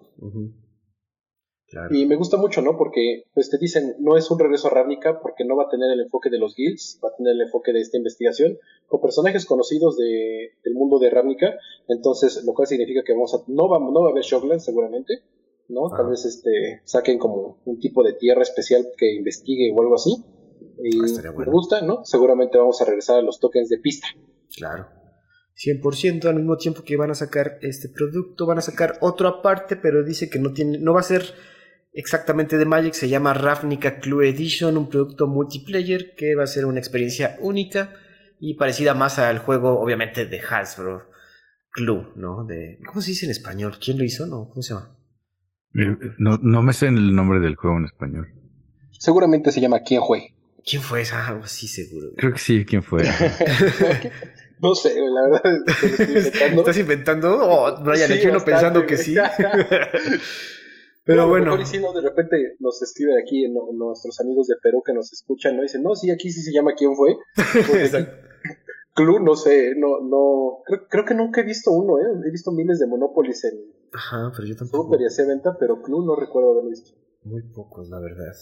Speaker 2: Claro.
Speaker 3: Y me gusta mucho, ¿no? Porque pues te dicen, no es un regreso a Ravnica porque no va a tener el enfoque de los guilds, va a tener el enfoque de esta investigación con personajes conocidos de, del mundo de Ravnica, entonces lo cual significa que vamos a, no va, no va a haber Shockland seguramente, ¿no? Tal
Speaker 2: Ah.
Speaker 3: vez este saquen como un tipo de tierra especial que investigue o algo así. Y
Speaker 2: Ah, bueno.
Speaker 3: me gusta, ¿no? Seguramente vamos a regresar a los tokens de pista.
Speaker 2: Claro. 100% al mismo tiempo que van a sacar este producto, van a sacar otro aparte, pero dice que no tiene, no va a ser exactamente de Magic, se llama Ravnica Clue Edition, un producto multiplayer que va a ser una experiencia única y parecida más al juego, obviamente, de Hasbro Clue, ¿no? De, ¿Cómo se dice en español? ¿Quién lo hizo? No, ¿cómo se llama?
Speaker 1: No, no me sé el nombre del juego en español.
Speaker 3: Seguramente se llama ¿Quién fue?
Speaker 2: ¿Quién fue esa? Algo así seguro.
Speaker 1: Creo que sí, ¿quién fue?
Speaker 3: no sé, la verdad.
Speaker 2: ¿Estás inventando? Oh, Brian, sí, uno pensando que sí.
Speaker 3: Pero bueno. Y no, de repente nos escriben aquí nuestros amigos de Perú que nos escuchan, ¿no? Dicen, no, sí, aquí sí se llama ¿Quién fue? Club, no sé, no, no, creo, creo, que nunca he visto uno, ¿eh? He visto miles de Monopolis en
Speaker 2: Ajá, pero yo tampoco.
Speaker 3: Super y venta, pero Club no recuerdo haberlo visto.
Speaker 2: Muy pocos, la verdad.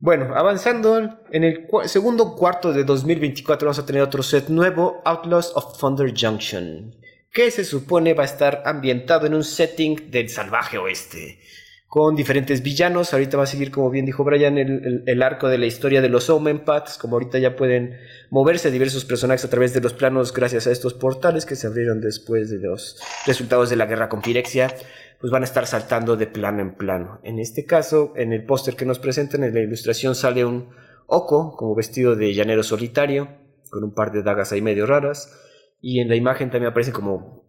Speaker 2: Bueno, avanzando, en el segundo cuarto de 2024 vamos a tener otro set nuevo, Outlaws of Thunder Junction, que se supone va a estar ambientado en un setting del salvaje oeste, con diferentes villanos. Ahorita va a seguir, como bien dijo Brian, el, arco de la historia de los Omen Paths, como ahorita ya pueden moverse diversos personajes a través de los planos gracias a estos portales que se abrieron después de los resultados de la guerra con Pirexia pues van a estar saltando de plano en plano. En este caso, en el póster que nos presentan, en la ilustración sale un Oko como vestido de llanero solitario, con un par de dagas ahí medio raras, y en la imagen también aparecen como,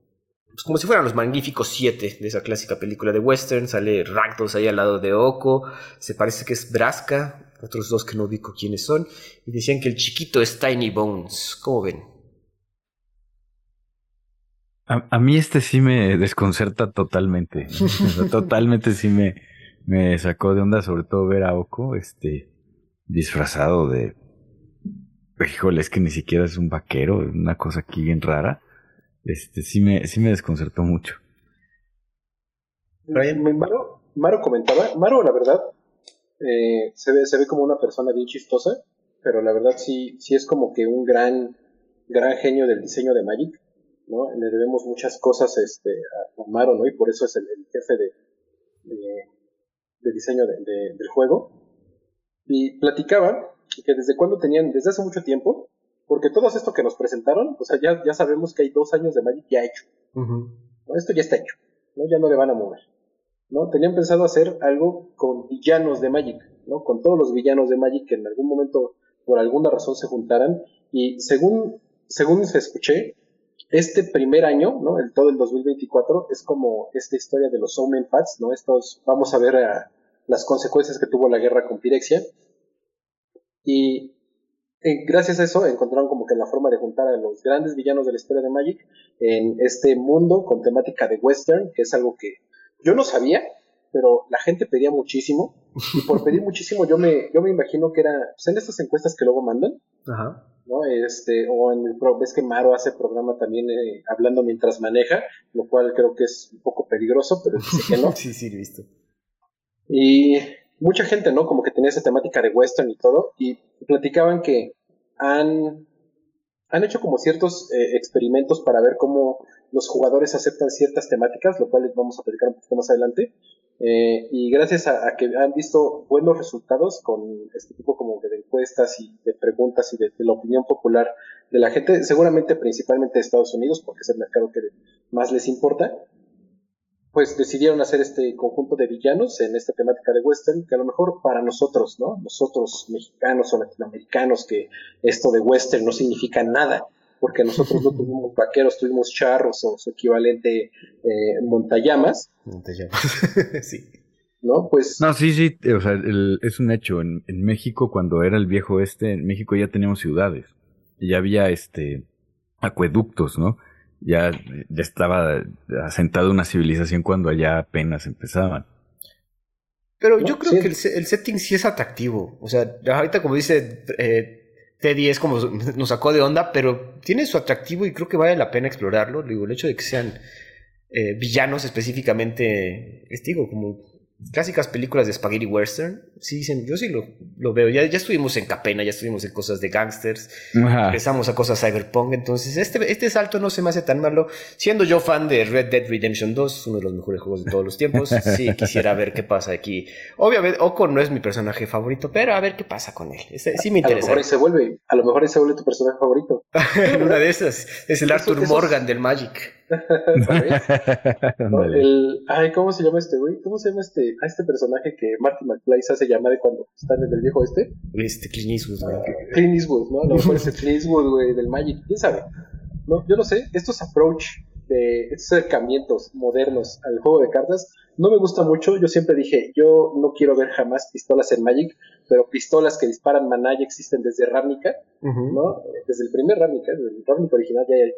Speaker 2: pues como si fueran los magníficos siete de esa clásica película de western, sale Ragdos ahí al lado de Oko, se parece que es Braska, otros dos que no ubico quiénes son, y decían que el chiquito es Tiny Bones, ¿cómo ven?
Speaker 1: A, mí este sí me desconcerta totalmente. totalmente sí me, me sacó de onda, sobre todo ver a Oko este, disfrazado de... Híjole, es que ni siquiera es un vaquero, una cosa aquí bien rara. Este, sí me, sí me desconcertó mucho.
Speaker 3: Brian, Maro, comentaba, Maro la verdad eh, se, ve, se ve como una persona bien chistosa, pero la verdad sí, sí es como que un gran, gran genio del diseño de Magic ¿no? Le debemos muchas cosas este, a Maro, ¿no? Y por eso es el, jefe de, de, diseño del juego. Y platicaban que desde cuando tenían, desde hace mucho tiempo, porque todo esto que nos presentaron, o sea, ya, ya sabemos que hay dos años de Magic ya hecho. Esto ya está hecho, ¿no? Ya no le van a mover. ¿no? Tenían pensado hacer algo con villanos de Magic, ¿no? Con todos los villanos de Magic que en algún momento, por alguna razón, se juntaran. Y según, según se escuché, este primer año, ¿no? El todo el 2024 es como esta historia de los Omen Pads, ¿no? Estos, vamos a ver las consecuencias que tuvo la guerra con Pirexia. Y eh, gracias a eso encontraron como que la forma de juntar a los grandes villanos de la historia de Magic en este mundo con temática de western, que es algo que yo no sabía, pero la gente pedía muchísimo. Y por pedir muchísimo yo me, yo me imagino que era, pues en estas encuestas que luego mandan, Ajá ¿no? Este, o en el ves que Maro hace programa también eh, hablando mientras maneja, lo cual creo que es un poco peligroso, pero dice que no.
Speaker 2: sí, sí, visto.
Speaker 3: Y mucha gente, ¿no? Como que tenía esa temática de western y todo, y platicaban que han, han hecho como ciertos eh, experimentos para ver cómo los jugadores aceptan ciertas temáticas, lo cual les vamos a platicar un poquito más adelante. Eh, y gracias a, que han visto buenos resultados con este tipo como de encuestas y de preguntas y de, la opinión popular de la gente, seguramente principalmente de Estados Unidos, porque es el mercado que más les importa, pues decidieron hacer este conjunto de villanos en esta temática de western, que a lo mejor para nosotros, ¿no? Nosotros mexicanos o latinoamericanos, que esto de western no significa nada, porque nosotros no tuvimos vaqueros, tuvimos charros o su equivalente eh, montallamas.
Speaker 2: Montallamas, sí.
Speaker 3: ¿No? Pues.
Speaker 1: No, sí, sí, o sea, es un hecho. En, México, cuando era el viejo este, en México ya teníamos ciudades. Y ya había este acueductos, ¿no? Ya, ya estaba asentada una civilización cuando allá apenas empezaban.
Speaker 2: Pero yo creo que el, setting sí es atractivo. O sea, ahorita como dice eh, Teddy es como nos sacó de onda, pero tiene su atractivo y creo que vale la pena explorarlo. Digo, el hecho de que sean eh, villanos específicamente, les digo, como clásicas películas de spaghetti western, sí dicen, yo sí lo, lo veo, ya, ya estuvimos en Capena, ya estuvimos en cosas de gangsters, empezamos a cosas cyberpunk, entonces este, este salto no se me hace tan malo, siendo yo fan de Red Dead Redemption 2, uno de los mejores juegos de todos los tiempos, sí quisiera ver qué pasa aquí. Obviamente, Oko no es mi personaje favorito, pero a ver qué pasa con él, sí me interesa.
Speaker 3: A lo mejor se vuelve, a lo mejor se vuelve tu personaje favorito.
Speaker 2: una de esas, es el Arthur Morgan del Magic.
Speaker 3: el, ay, ¿cómo se llama este güey? ¿Cómo se llama este, a este personaje que Marty McFly se hace llamar cuando está en el viejo este?
Speaker 2: Este, Clint Eastwood, güey.
Speaker 3: Clint Eastwood, ¿no? A lo mejor es el Clint Eastwood, güey, del Magic, quién sabe. No, yo no sé, estos approach de estos acercamientos modernos al juego de cartas no me gusta mucho. Yo siempre dije, yo no quiero ver jamás pistolas en Magic, pero pistolas que disparan maná ya existen desde Ravnica, ¿no? Desde el primer Ravnica, desde el Ravnica original ya hay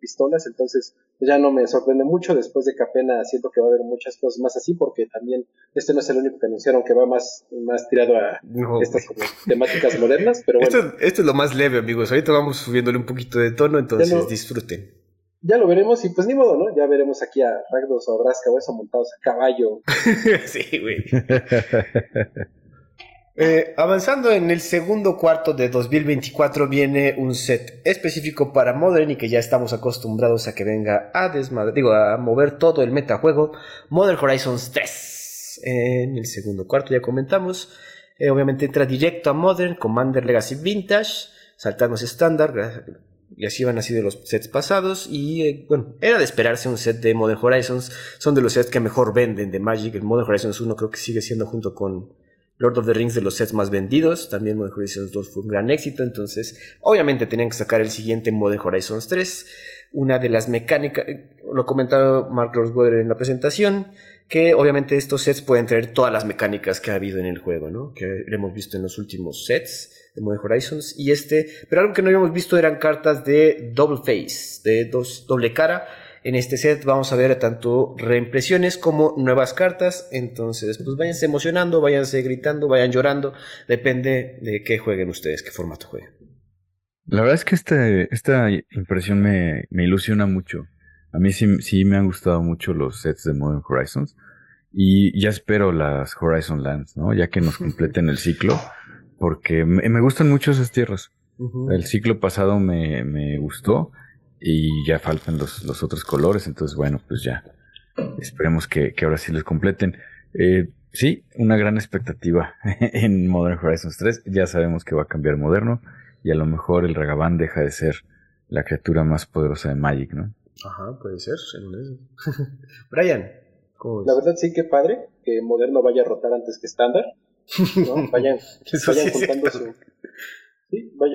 Speaker 3: pistolas, entonces ya no me sorprende mucho. Después de Capena siento que va a haber muchas cosas más así, porque también este no es el único que anunciaron que va más, más tirado a estas temáticas modernas, pero
Speaker 2: bueno. Esto, es lo más leve, amigos. Ahorita vamos subiéndole un poquito de tono, entonces disfruten
Speaker 3: ya lo veremos y pues ni modo, ¿no? Ya veremos aquí a Ragdos o Braska o eso montados a caballo.
Speaker 2: sí, güey. Eh, avanzando en el segundo cuarto de 2024 viene un set específico para Modern y que ya estamos acostumbrados a que venga a desmadre, digo, a mover todo el metajuego. Modern Horizons 3. En el segundo cuarto ya comentamos. Eh, obviamente entra directo a Modern, Commander Legacy Vintage, saltándose estándar, y así van así de los sets pasados. Y eh, bueno, era de esperarse un set de Modern Horizons. Son de los sets que mejor venden de Magic. El Modern Horizons 1 creo que sigue siendo junto con Lord of the Rings de los sets más vendidos. También Modern Horizons 2 fue un gran éxito. Entonces, obviamente tenían que sacar el siguiente Modern Horizons 3. Una de las mecánicas, lo comentaba Mark Roswater en la presentación, que obviamente estos sets pueden traer todas las mecánicas que ha habido en el juego, ¿no? Que hemos visto en los últimos sets de Modern Horizons y este, pero algo que no habíamos visto eran cartas de double face, de dos, doble cara. En este set vamos a ver tanto reimpresiones como nuevas cartas, entonces pues váyanse emocionando, váyanse gritando, vayan llorando, depende de qué jueguen ustedes, qué formato jueguen.
Speaker 1: La verdad es que este, esta impresión me, me ilusiona mucho. A mí sí, sí me han gustado mucho los sets de Modern Horizons. Y ya espero las Horizon Lands, ¿no? Ya que nos completen el ciclo porque me, gustan mucho esas tierras. El ciclo pasado me, me, gustó y ya faltan los, los, otros colores, entonces bueno, pues ya esperemos que, que ahora sí los completen. Eh, sí, una gran expectativa en Modern Horizons 3. Ya sabemos que va a cambiar moderno y a lo mejor el Ragavan deja de ser la criatura más poderosa de Magic, ¿no?
Speaker 2: Ajá, puede ser. Brian,
Speaker 3: ¿cómo La verdad sí que padre que moderno vaya a rotar antes que estándar. Vayan, vayan juntando su,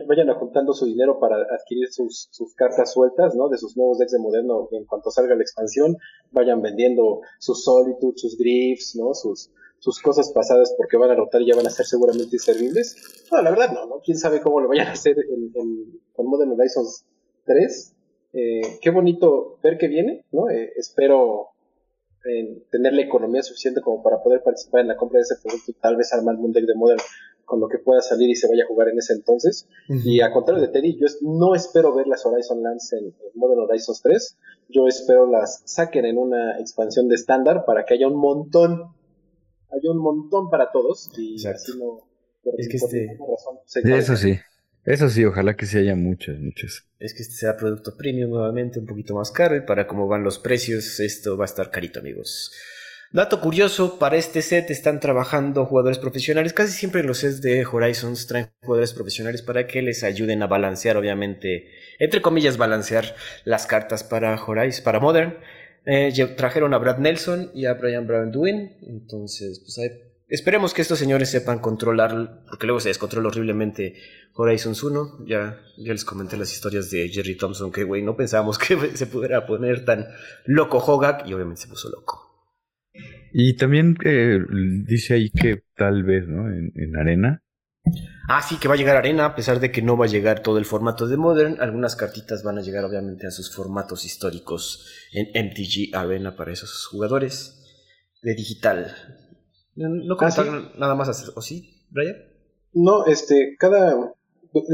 Speaker 3: vayan, juntando su dinero para adquirir sus, sus, cartas sueltas, ¿no? De sus nuevos decks de moderno en cuanto salga la expansión, vayan vendiendo sus Solitude, sus Griefs, ¿no? Sus, cosas pasadas porque van a rotar y ya van a ser seguramente inservibles. No, la verdad no, ¿no? Quién sabe cómo lo vayan a hacer en, con Modern Horizons 3. Eh, qué bonito ver que viene, ¿no? Eh, espero en tener la economía suficiente como para poder participar en la compra de ese producto y tal vez armar un deck de Modern con lo que pueda salir y se vaya a jugar en ese entonces. Y a contrario de Teddy, yo no espero ver las Horizon Lands en, Modern Horizons 3, yo espero las saquen en una expansión de estándar para que haya un montón, haya un montón para todos y así no...
Speaker 1: es que este... razón, eso sí. Eso sí, ojalá que sí haya muchos, muchos.
Speaker 2: Es que este sea producto premium nuevamente, un poquito más caro y para cómo van los precios, esto va a estar carito, amigos. Dato curioso, para este set están trabajando jugadores profesionales. Casi siempre en los sets de Horizons traen jugadores profesionales para que les ayuden a balancear, obviamente, entre comillas, balancear las cartas para Horizon, para Modern. Eh, trajeron a Brad Nelson y a Brian Brown Duin. Entonces, pues Esperemos que estos señores sepan controlar, porque luego se descontrola horriblemente Horizons 1. Ya, ya les comenté las historias de Jerry Thompson, que güey, no pensábamos que se pudiera poner tan loco Hogak, y obviamente se puso loco.
Speaker 1: Y también eh, dice ahí que tal vez, ¿no? En, en, Arena.
Speaker 2: Ah, sí, que va a llegar Arena, a pesar de que no va a llegar todo el formato de Modern. Algunas cartitas van a llegar, obviamente, a sus formatos históricos en MTG Arena para esos jugadores de digital. ¿No comentaron nada más ¿O sí, Brian?
Speaker 3: No, este, cada.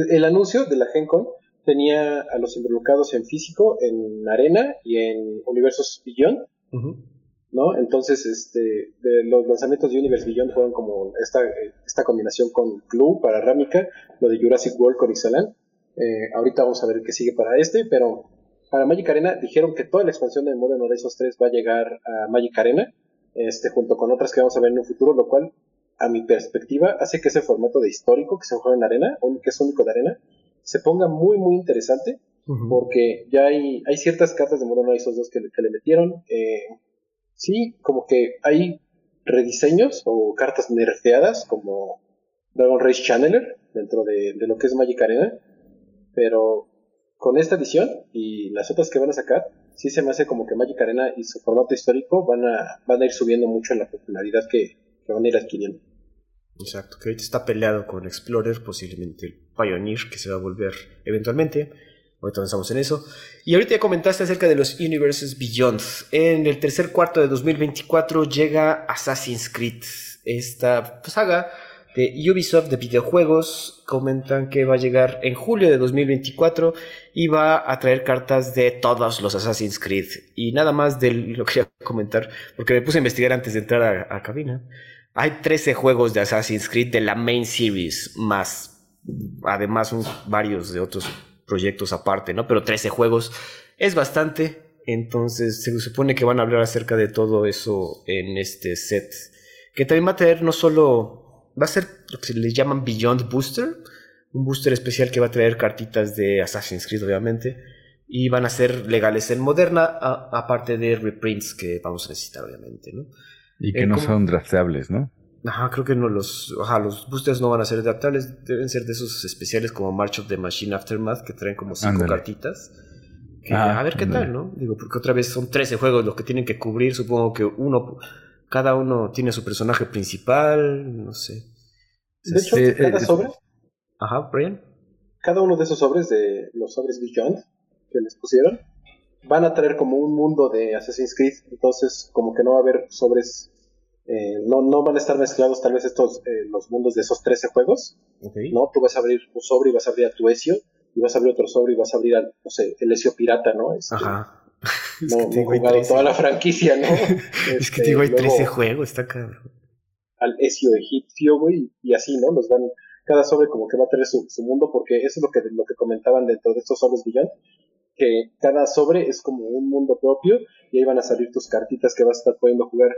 Speaker 3: El anuncio de la GenCon tenía a los involucrados en físico, en Arena y en Universos Beyond. ¿No? Entonces, este, de los lanzamientos de Universe Beyond fueron como esta, esta combinación con Clue para Rámica, lo de Jurassic World con Ixalan. Eh, ahorita vamos a ver qué sigue para este, pero para Magic Arena dijeron que toda la expansión de Modern Horizons 3 va a llegar a Magic Arena este, junto con otras que vamos a ver en un futuro, lo cual, a mi perspectiva, hace que ese formato de histórico que se juega en arena, que es único de arena, se ponga muy, muy interesante, porque ya hay, hay ciertas cartas de Modern Horizons 2 que, que le metieron. Eh, sí, como que hay rediseños o cartas nerfeadas, como Dragon Race Channeler, dentro de, lo que es Magic Arena, pero con esta edición y las otras que van a sacar, sí se me hace como que Magic Arena y su formato histórico van a, van a ir subiendo mucho en la popularidad que, que van a ir adquiriendo.
Speaker 2: Exacto, que ahorita está peleado con Explorer, posiblemente el Pioneer, que se va a volver eventualmente. Ahorita estamos en eso. Y ahorita ya comentaste acerca de los Universes Beyond. En el tercer cuarto de 2024 llega Assassin's Creed, esta saga de Ubisoft de videojuegos. Comentan que va a llegar en julio de 2024 y va a traer cartas de todos los Assassin's Creed. Y nada más de lo que quería comentar, porque me puse a investigar antes de entrar a, a cabina. Hay 13 juegos de Assassin's Creed de la main series, más además varios de otros proyectos aparte, ¿no? Pero 13 juegos es bastante. Entonces se supone que van a hablar acerca de todo eso en este set. Que también va a traer no solo... Va a ser lo que se le llaman Beyond Booster. Un booster especial que va a traer cartitas de Assassin's Creed, obviamente. Y van a ser legales en Moderna, aparte de reprints que vamos a necesitar, obviamente, ¿no?
Speaker 1: Y que eh, no son draftables, ¿no?
Speaker 2: Ajá, creo que no los, ajá, los boosters no van a ser draftables, deben ser de esos especiales como March of the Machine Aftermath que traen como cinco cartitas. Ah, a ver qué tal, ¿no? Digo, porque otra vez son 13 juegos los que tienen que cubrir, supongo que uno, cada uno tiene su personaje principal, no sé.
Speaker 3: De hecho, cada eh, sobre.
Speaker 2: Ajá, Brian.
Speaker 3: Cada uno de esos sobres de los sobres Beyond que les pusieron van a traer como un mundo de Assassin's Creed, entonces como que no va a haber sobres, eh, no, no van a estar mezclados tal vez estos, eh, los mundos de esos 13 juegos, ¿no? Tú vas a abrir un sobre y vas a abrir a tu Ezio, y vas a abrir otro sobre y vas a abrir al, no sé, el Ezio Pirata, ¿no?
Speaker 2: Este, Ajá.
Speaker 3: No, he jugado toda la franquicia, ¿no?
Speaker 2: es que digo, hay 13 este, juegos, está cabrón.
Speaker 3: Al Ezio egipcio, güey, y así, ¿no? Los van, cada sobre como que va a tener su, su mundo, porque eso es lo que, lo que comentaban dentro de estos sobres Beyond, que cada sobre es como un mundo propio y ahí van a salir tus cartitas que vas a estar pudiendo jugar.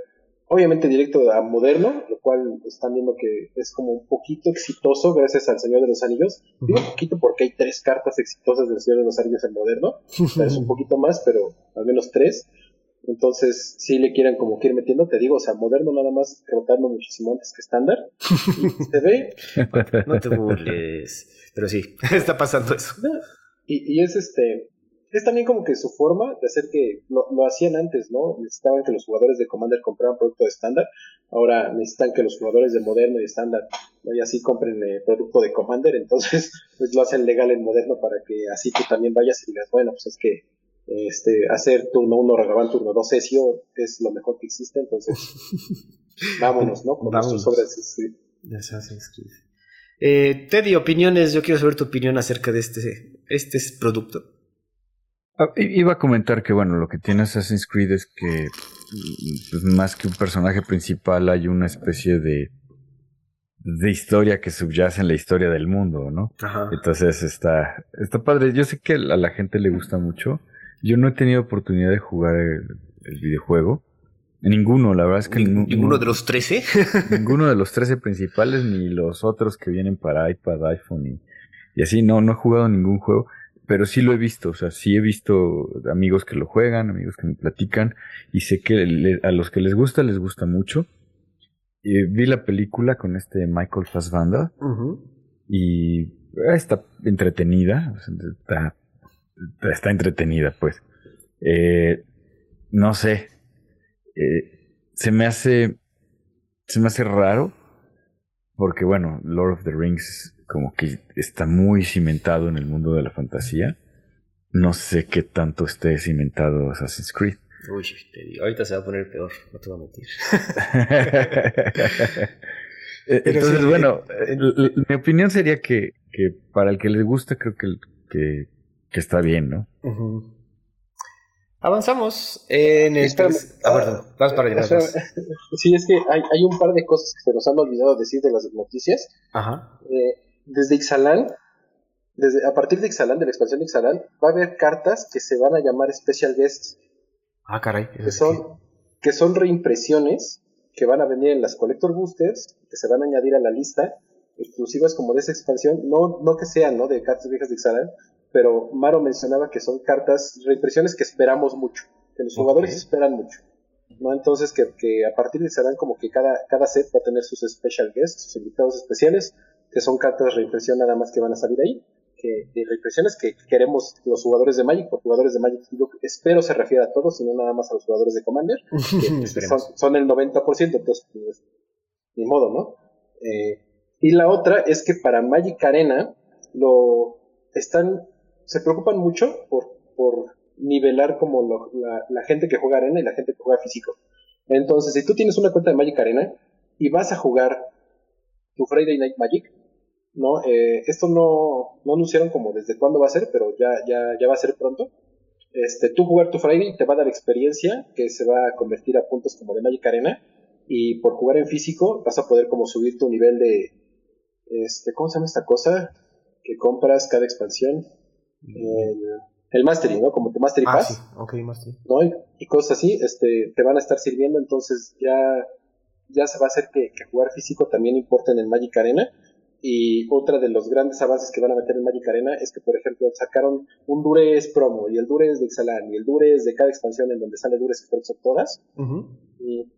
Speaker 3: Obviamente directo a moderno, lo cual están viendo que es como un poquito exitoso gracias al Señor de los Anillos. Digo un poquito porque hay tres cartas exitosas del Señor de los Anillos en moderno. es un poquito más, pero al menos tres. Entonces, si le quieren como que ir metiendo, te digo, o sea, moderno nada más rotando muchísimo antes que estándar. se ve.
Speaker 2: No te burles. Pero sí, está pasando eso.
Speaker 3: Y, y es este es también como que su forma de hacer que lo, hacían antes, ¿no? Necesitaban que los jugadores de Commander compraran producto de estándar, ahora necesitan que los jugadores de Moderno y estándar ¿no? y así compren eh, producto de Commander, entonces pues lo hacen legal en Moderno para que así tú también vayas y digas, bueno, pues es que este hacer turno 1 Ragavan, turno 2 Ezio es lo mejor que existe, entonces vámonos, ¿no? Con
Speaker 2: sobre Assassin's Creed. Eh, Teddy, opiniones, yo quiero saber tu opinión acerca de este, este producto.
Speaker 1: Ah, iba a comentar que, bueno, lo que tiene Assassin's Creed es que pues, más que un personaje principal hay una especie de, de historia que subyace en la historia del mundo, ¿no? Entonces está, está padre. Yo sé que a la gente le gusta mucho. Yo no he tenido oportunidad de jugar el, videojuego. Ninguno, la verdad es que
Speaker 2: ninguno, ninguno de los 13.
Speaker 1: ninguno de los 13 principales, ni los otros que vienen para iPad, iPhone y, y así. No, no he jugado ningún juego pero sí lo he visto, o sea, sí he visto amigos que lo juegan, amigos que me platican, y sé que a los que les gusta, les gusta mucho. vi la película con este Michael Fassbender, y está entretenida, está, está entretenida, pues. Eh, no sé, eh, se me hace, se me hace raro, porque bueno, Lord of the Rings como que está muy cimentado en el mundo de la fantasía. No sé qué tanto esté cimentado Assassin's Creed.
Speaker 2: Uy, te digo, ahorita se va a poner peor, no te voy a mentir.
Speaker 1: E, entonces, bueno, mi opinión sería que, que, para el que le gusta, creo que, que, que está bien, ¿no?
Speaker 2: Avanzamos en el.
Speaker 3: Ah, vas para allá. sí, es que hay, hay, un par de cosas que se nos han olvidado decir de las noticias.
Speaker 2: Ajá.
Speaker 3: Eh, desde Ixalan, desde, a partir de Ixalan, de la expansión de Ixalan, va a haber cartas que se van a llamar Special Guests.
Speaker 2: Ah, caray.
Speaker 3: Que son, que son reimpresiones que van a venir en las Collector Boosters, que se van a añadir a la lista, exclusivas como de esa expansión, no, no que sean ¿no? de cartas viejas de Ixalan, pero Maro mencionaba que son cartas, reimpresiones que esperamos mucho, que los jugadores esperan mucho. ¿no? Entonces que, que, a partir de Ixalan como que cada, cada set va a tener sus special guests, sus invitados especiales, que son cartas de reimpresión nada más que van a salir ahí, que, de reimpresiones que queremos los jugadores de Magic, por jugadores de Magic espero se refiere a todos, y no nada más a los jugadores de Commander, que son, son, el 90%, entonces pues, ni modo, ¿no? Eh, y la otra es que para Magic Arena lo están, se preocupan mucho por, por nivelar como la, la, gente que juega Arena y la gente que juega físico. Entonces, si tú tienes una cuenta de Magic Arena y vas a jugar tu Friday Night Magic, ¿no? Eh, esto no, no anunciaron como desde cuándo va a ser, pero ya, ya, ya va a ser pronto. Este, tú jugar tu Friday te va a dar experiencia que se va a convertir a puntos como de Magic Arena y por jugar en físico vas a poder como subir tu nivel de, este, ¿cómo se llama esta cosa? Que compras cada expansión. El, el Mastery, ¿no? Como tu Mastery ah, Pass. ¿no? Y, cosas así, este, te van a estar sirviendo, entonces ya, ya se va a hacer que, que jugar físico también importa en el Magic Arena y otra de los grandes avances que van a meter en Magic Arena es que, por ejemplo, sacaron un Dures promo y el Dures de Ixalan y el Dures de cada expansión en donde sale Dures que son todas. Y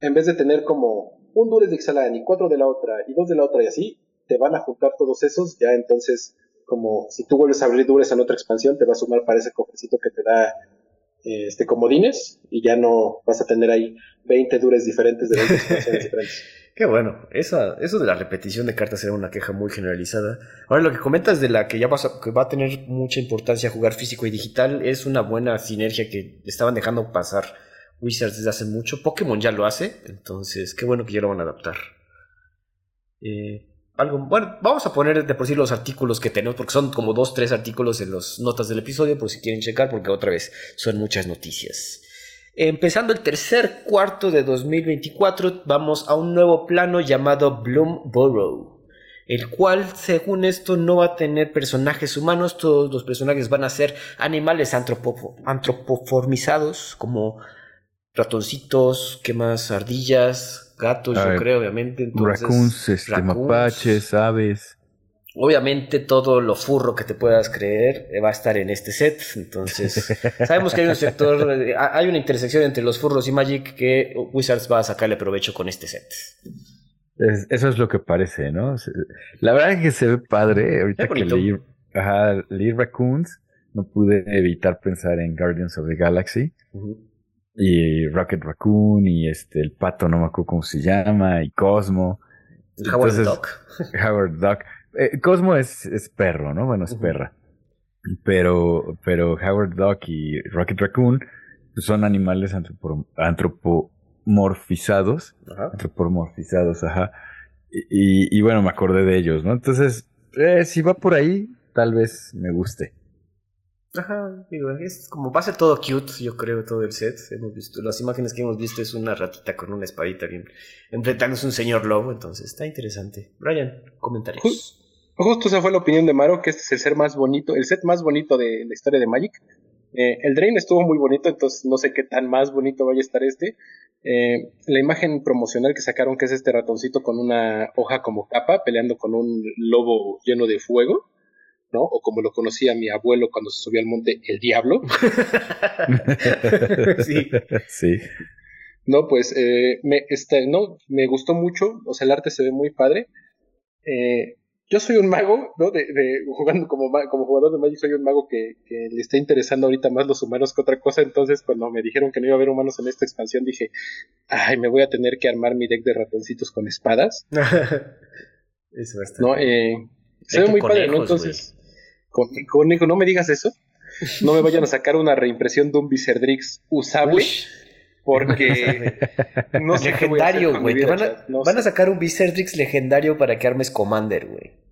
Speaker 3: en vez de tener como un Dures de Ixalan y cuatro de la otra y dos de la otra y así, te van a juntar todos esos. Ya entonces, como si tú vuelves a abrir Dures en otra expansión, te va a sumar para ese cofrecito que te da este comodines y ya no vas a tener ahí 20 Dures diferentes de 20 expansiones diferentes.
Speaker 2: Qué bueno, eso de la repetición de cartas era una queja muy generalizada. Ahora lo que comentas de la que ya vas que va a tener mucha importancia jugar físico y digital es una buena sinergia que estaban dejando pasar Wizards desde hace mucho. Pokémon ya lo hace, entonces qué bueno que ya lo van a adaptar. Eh, algo, bueno, vamos a poner de por sí los artículos que tenemos, porque son como dos, tres artículos en las notas del episodio, por si quieren checar, porque otra vez son muchas noticias. Empezando el tercer cuarto de 2024, vamos a un nuevo plano llamado Bloomborough, el cual, según esto, no va a tener personajes humanos, todos los personajes van a ser animales antropoformizados, como ratoncitos, ¿qué más? Ardillas, gatos, yo creo, obviamente.
Speaker 1: raccoons, este, mapaches, aves.
Speaker 2: Obviamente todo lo furro que te puedas creer eh, va a estar en este set. Entonces, sabemos que hay un sector, eh, hay una intersección entre los furros y Magic que Wizards va a sacarle provecho con este set.
Speaker 1: eso es lo que parece, ¿no? La verdad es que se ve padre. Ahorita que leí, ajá, leí Raccoons, no pude evitar pensar en Guardians of the Galaxy. Y Rocket Raccoon y este el pato, no me acuerdo cómo se llama, y Cosmo.
Speaker 2: Howard Duck.
Speaker 1: Howard Duck. Eh, Cosmo es, es, perro, ¿no? Bueno, es perra. Pero, pero Howard Duck y Rocket Raccoon son animales antropomorfizados. Ajá. Antropomorfizados, ajá. Y, y, bueno, me acordé de ellos, ¿no? Entonces, eh, si va por ahí, tal vez me guste.
Speaker 2: Ajá, digo, es como va a ser todo cute, yo creo, todo el set. Hemos visto, las imágenes que hemos visto es una ratita con una espadita bien enfrentándose a un señor lobo, entonces está interesante. Brian, comentarios.
Speaker 3: Justo esa fue la opinión de Maro, que este es el ser más bonito, el set más bonito de la historia de Magic. Eh, el Drain estuvo muy bonito, entonces no sé qué tan más bonito vaya a estar este. Eh, la imagen promocional que sacaron, que es este ratoncito con una hoja como capa, peleando con un lobo lleno de fuego, ¿no? O como lo conocía mi abuelo cuando se subió al monte, el diablo.
Speaker 2: sí.
Speaker 1: Sí.
Speaker 3: No, pues eh, me, este, no, me gustó mucho, o sea, el arte se ve muy padre. Eh, yo soy un mago, ¿no? De, jugando como, como jugador de Magic, soy un mago que, le está interesando ahorita más los humanos que otra cosa. Entonces, cuando me dijeron que no iba a haber humanos en esta expansión, dije, ay, me voy a tener que armar mi deck de ratoncitos con espadas.
Speaker 2: eso va
Speaker 3: No, eh, se ve muy padre, ¿no? Entonces, con, conejo, no me digas eso. No me vayan a sacar una reimpresión de un Viserdrix usable. Porque
Speaker 2: no sé legendario, güey. Van, a, van a sacar un Viserdrix legendario para que armes Commander, güey.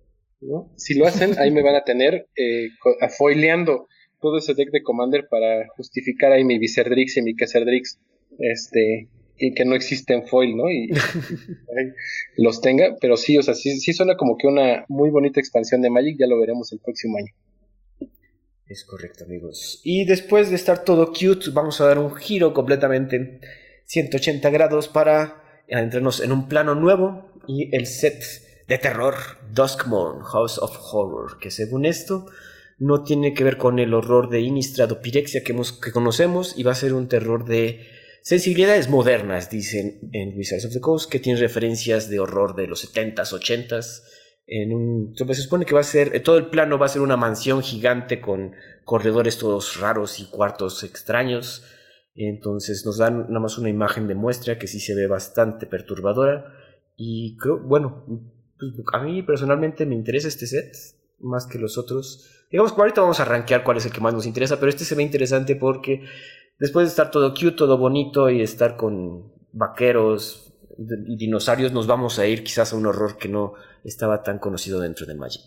Speaker 3: Si lo hacen, ahí me van a tener eh, foileando todo ese deck de Commander para justificar ahí mi Viserdrix y mi Keserdrix. Este, y que no existen foil, ¿no? Y, los tenga, pero sí, o sea, sí, sí suena como que una muy bonita expansión de Magic, ya lo veremos el próximo año.
Speaker 2: Es correcto, amigos. Y después de estar todo cute, vamos a dar un giro completamente 180 grados para entrarnos en un plano nuevo y el set de terror Duskmorn, House of Horror, que según esto no tiene que ver con el horror de Innistrad Pirexia que, que conocemos y va a ser un terror de sensibilidades modernas, dicen en Wizards of the Coast, que tiene referencias de horror de los 70s, 80s en un... Se supone que va a ser, todo el plano va a ser una mansión gigante con corredores todos raros y cuartos extraños. Entonces nos dan nada más una imagen de muestra que sí se ve bastante perturbadora. Y creo, bueno, a mí personalmente me interesa este set más que los otros. Digamos que ahorita vamos a rankear cuál es el que más nos interesa, pero este se ve interesante porque después de estar todo cute, todo bonito y estar con vaqueros y dinosaurios, nos vamos a ir quizás a un horror que no estaba tan conocido dentro de Magic.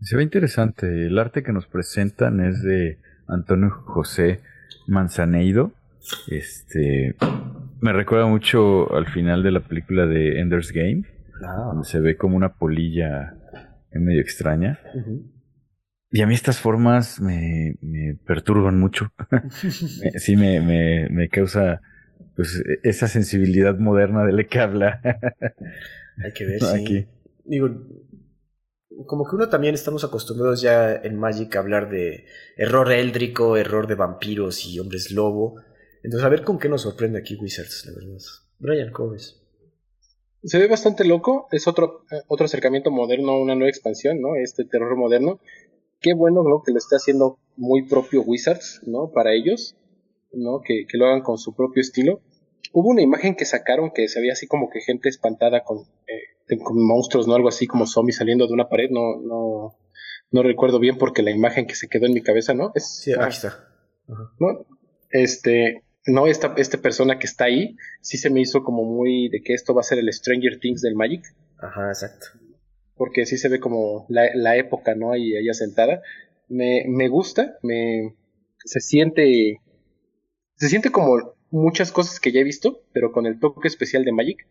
Speaker 1: Se ve interesante. El arte que nos presentan es de Antonio José Manzaneido. Este me recuerda mucho al final de la película de Ender's Game, ah. donde se ve como una polilla medio extraña. Y a mí estas formas me, perturban mucho. sí, me, me, causa pues esa sensibilidad moderna de la que habla.
Speaker 2: Hay que ver, sí. Digo, como que uno también estamos acostumbrados ya en Magic a hablar de error éldrico, error de vampiros y hombres lobo. Entonces, a ver con qué nos sorprende aquí Wizards, la verdad. Brian, ¿cómo ves?
Speaker 3: Se ve bastante loco, es otro, eh, otro acercamiento moderno, una nueva expansión, ¿no? Este terror moderno. Qué bueno, ¿no? Que lo está haciendo muy propio Wizards, ¿no? Para ellos, ¿no? Que, que lo hagan con su propio estilo. Hubo una imagen que sacaron que se veía así como que gente espantada con, eh, con monstruos, ¿no? Algo así como zombies saliendo de una pared, no, no, no recuerdo bien porque la imagen que se quedó en mi cabeza, ¿no?
Speaker 2: Es, sí, ahí está.
Speaker 3: ¿no? Este, no, esta, esta persona que está ahí, sí se me hizo como muy de que esto va a ser el Stranger Things del Magic.
Speaker 2: Ajá, exacto.
Speaker 3: Porque sí se ve como la, época, ¿no? Ahí ella sentada. Me, me gusta, me se siente se siente como muchas cosas que ya he visto, pero con el toque especial de Magic.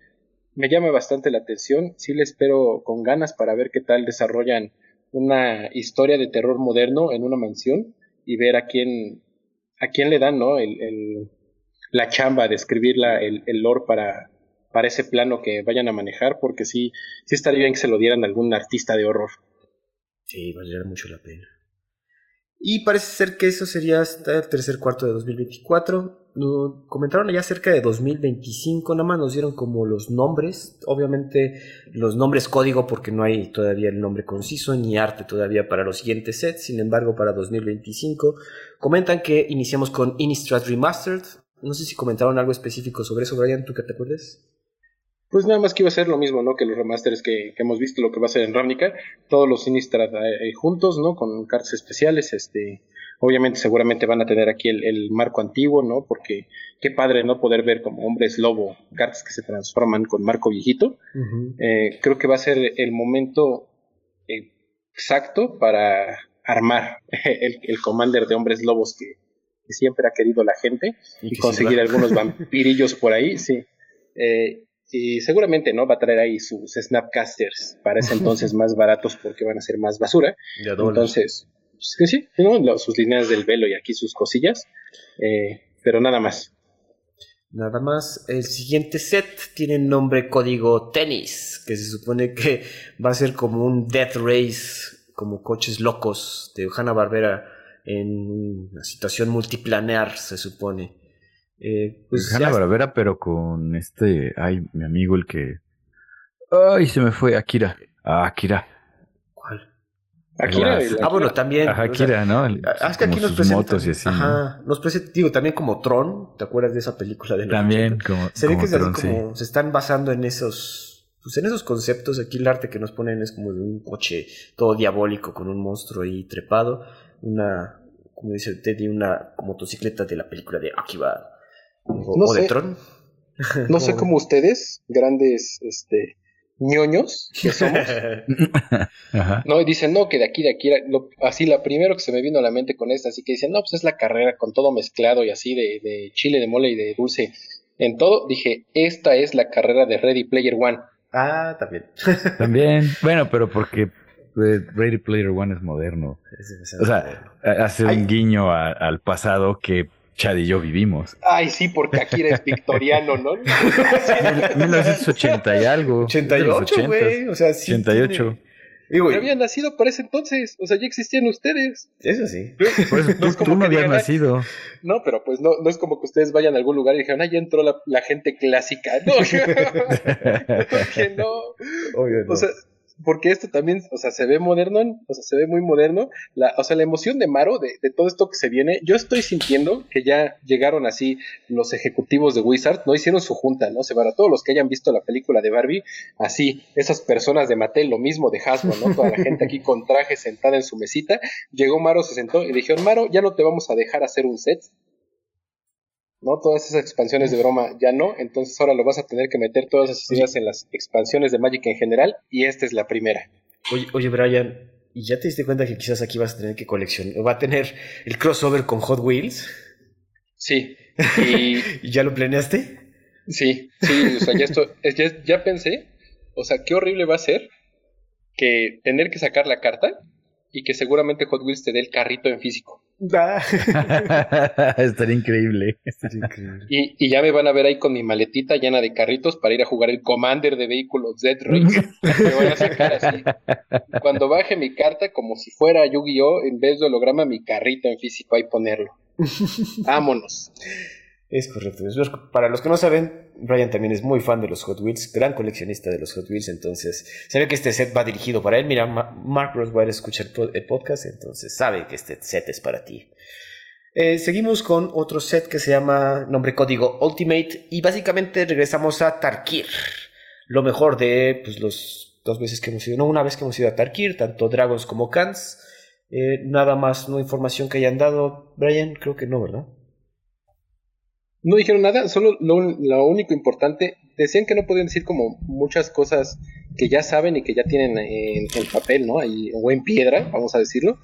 Speaker 3: Me llama bastante la atención, sí le espero con ganas para ver qué tal desarrollan una historia de terror moderno en una mansión y ver a quién a quién le dan, ¿no? el, la chamba de escribir el, el lore para, para ese plano que vayan a manejar, porque sí, sí estaría bien que se lo dieran a algún artista de horror.
Speaker 2: Sí, valdría mucho la pena. Y parece ser que eso sería hasta el tercer cuarto de 2024. comentaron ya cerca de 2025, nada más nos dieron como los nombres. Obviamente los nombres código porque no hay todavía el nombre conciso ni arte todavía para los siguientes sets. Sin embargo, para 2025 comentan que iniciamos con Innistrad Remastered, no sé si comentaron algo específico sobre eso, Brian, ¿tú qué te acuerdas?
Speaker 3: Pues nada más que iba a ser lo mismo, ¿no? Que los remasters que, hemos visto, lo que va a ser en Ravnica, todos los Sinistrad eh, juntos, ¿no? Con cartas especiales, este, obviamente seguramente van a tener aquí el, marco antiguo, ¿no? Porque qué padre, ¿no? Poder ver como hombres lobo, cartas que se transforman con marco viejito. Eh, creo que va a ser el momento eh, exacto para armar el, el commander de hombres lobos que, que siempre ha querido la gente y, conseguir algunos vampirillos por ahí, sí. Eh, y seguramente no va a traer ahí sus Snapcasters para ese entonces más baratos porque van a ser más basura. Entonces, sí, sí sus líneas del velo y aquí sus cosillas, eh, pero nada más.
Speaker 2: Nada más, el siguiente set tiene nombre código tenis, que se supone que va a ser como un Death Race, como coches locos de Hanna Barbera en una situación multiplanear, se supone.
Speaker 1: Eh, pues Hanna Barbera, pero con este, ay, mi amigo el que, ay, se me fue, Akira, ah, Akira.
Speaker 2: ¿Cuál?
Speaker 3: Akira.
Speaker 2: Ah, bueno, también.
Speaker 1: Akira, ¿no?
Speaker 2: Ah, es que aquí nos presentan. Y así, ajá, nos presenta, digo, también como Tron, ¿te acuerdas de esa película de
Speaker 1: También, como.
Speaker 2: Se ve que como, se están basando en esos pues en esos conceptos, aquí el arte que nos ponen es como de un coche todo diabólico con un monstruo ahí trepado, una, como dice Teddy, una motocicleta de la película de Akiba o, de Tron.
Speaker 3: No sé cómo ustedes, grandes este, ñoños que somos, no, dicen, no, que de aquí, de aquí, así la primero que se me vino a la mente con esta, así que dicen, no, pues es la carrera con todo mezclado y así de, de chile, de mole y de dulce en todo, dije, esta es la carrera de Ready Player One.
Speaker 2: Ah, también.
Speaker 1: también, bueno, pero porque Ready Player One es moderno. o sea, hace un guiño al pasado que Chad y yo vivimos.
Speaker 3: Ay, sí, porque aquí eres victoriano, ¿no?
Speaker 1: 1980 y algo.
Speaker 2: 88, güey. O sea, sí.
Speaker 1: 88.
Speaker 3: Digo, habían nacido para ese entonces, o sea, ya existían ustedes.
Speaker 2: Eso sí.
Speaker 1: Por eso tú, no, habías nacido.
Speaker 3: No, pero pues no, no es como que ustedes vayan a algún lugar y dijeron, ah, ya entró la, gente clásica. No, que no.
Speaker 2: Obvio, no.
Speaker 3: O sea, porque esto también, o sea, se ve moderno, o sea, se ve muy moderno. La, o sea, la emoción de Maro, de, de, todo esto que se viene, yo estoy sintiendo que ya llegaron así los ejecutivos de Wizard, no hicieron su junta, ¿no? Se van a todos los que hayan visto la película de Barbie, así, esas personas de Mattel, lo mismo de Hasbro, ¿no? Toda la gente aquí con traje sentada en su mesita. Llegó Maro, se sentó y dijeron, Maro, ya no te vamos a dejar hacer un set, ¿no? Todas esas expansiones de broma ya no, entonces ahora lo vas a tener que meter todas esas ideas en las expansiones de Magic en general y esta es la primera.
Speaker 2: Oye, oye Brian, ¿y ya te diste cuenta que quizás aquí vas a tener que coleccionar, va a tener el crossover con Hot Wheels?
Speaker 3: Sí.
Speaker 2: ¿Y, ¿Y ya lo planeaste?
Speaker 3: Sí, sí, o sea, ya, esto, ya, ya pensé, o sea, qué horrible va a ser que tener que sacar la carta y que seguramente Hot Wheels te dé el carrito en físico.
Speaker 1: Estaría increíble.
Speaker 3: Y, y, ya me van a ver ahí con mi maletita llena de carritos para ir a jugar el Commander de vehículos Z-Race. me voy a sacar así. Cuando baje mi carta, como si fuera Yu-Gi-Oh!, en vez de holograma, mi carrito en físico, ahí ponerlo. Vámonos.
Speaker 2: Es correcto. Para los que no saben, Brian también es muy fan de los Hot Wheels, gran coleccionista de los Hot Wheels, entonces sabe que este set va dirigido para él. Mira, Mark Roswell escucha el podcast, entonces sabe que este set es para ti. Eh, seguimos con otro set que se llama nombre código Ultimate y básicamente regresamos a Tarkir. Lo mejor de pues, los dos veces que hemos ido, no, una vez que hemos ido a Tarkir, tanto Dragons como Kans. Eh, nada más, no información que hayan dado, Brian, creo que no, ¿verdad?
Speaker 3: No dijeron nada, solo lo, único importante, decían que no podían decir como muchas cosas que ya saben y que ya tienen en el papel, ¿no? Ahí, o en piedra, vamos a decirlo.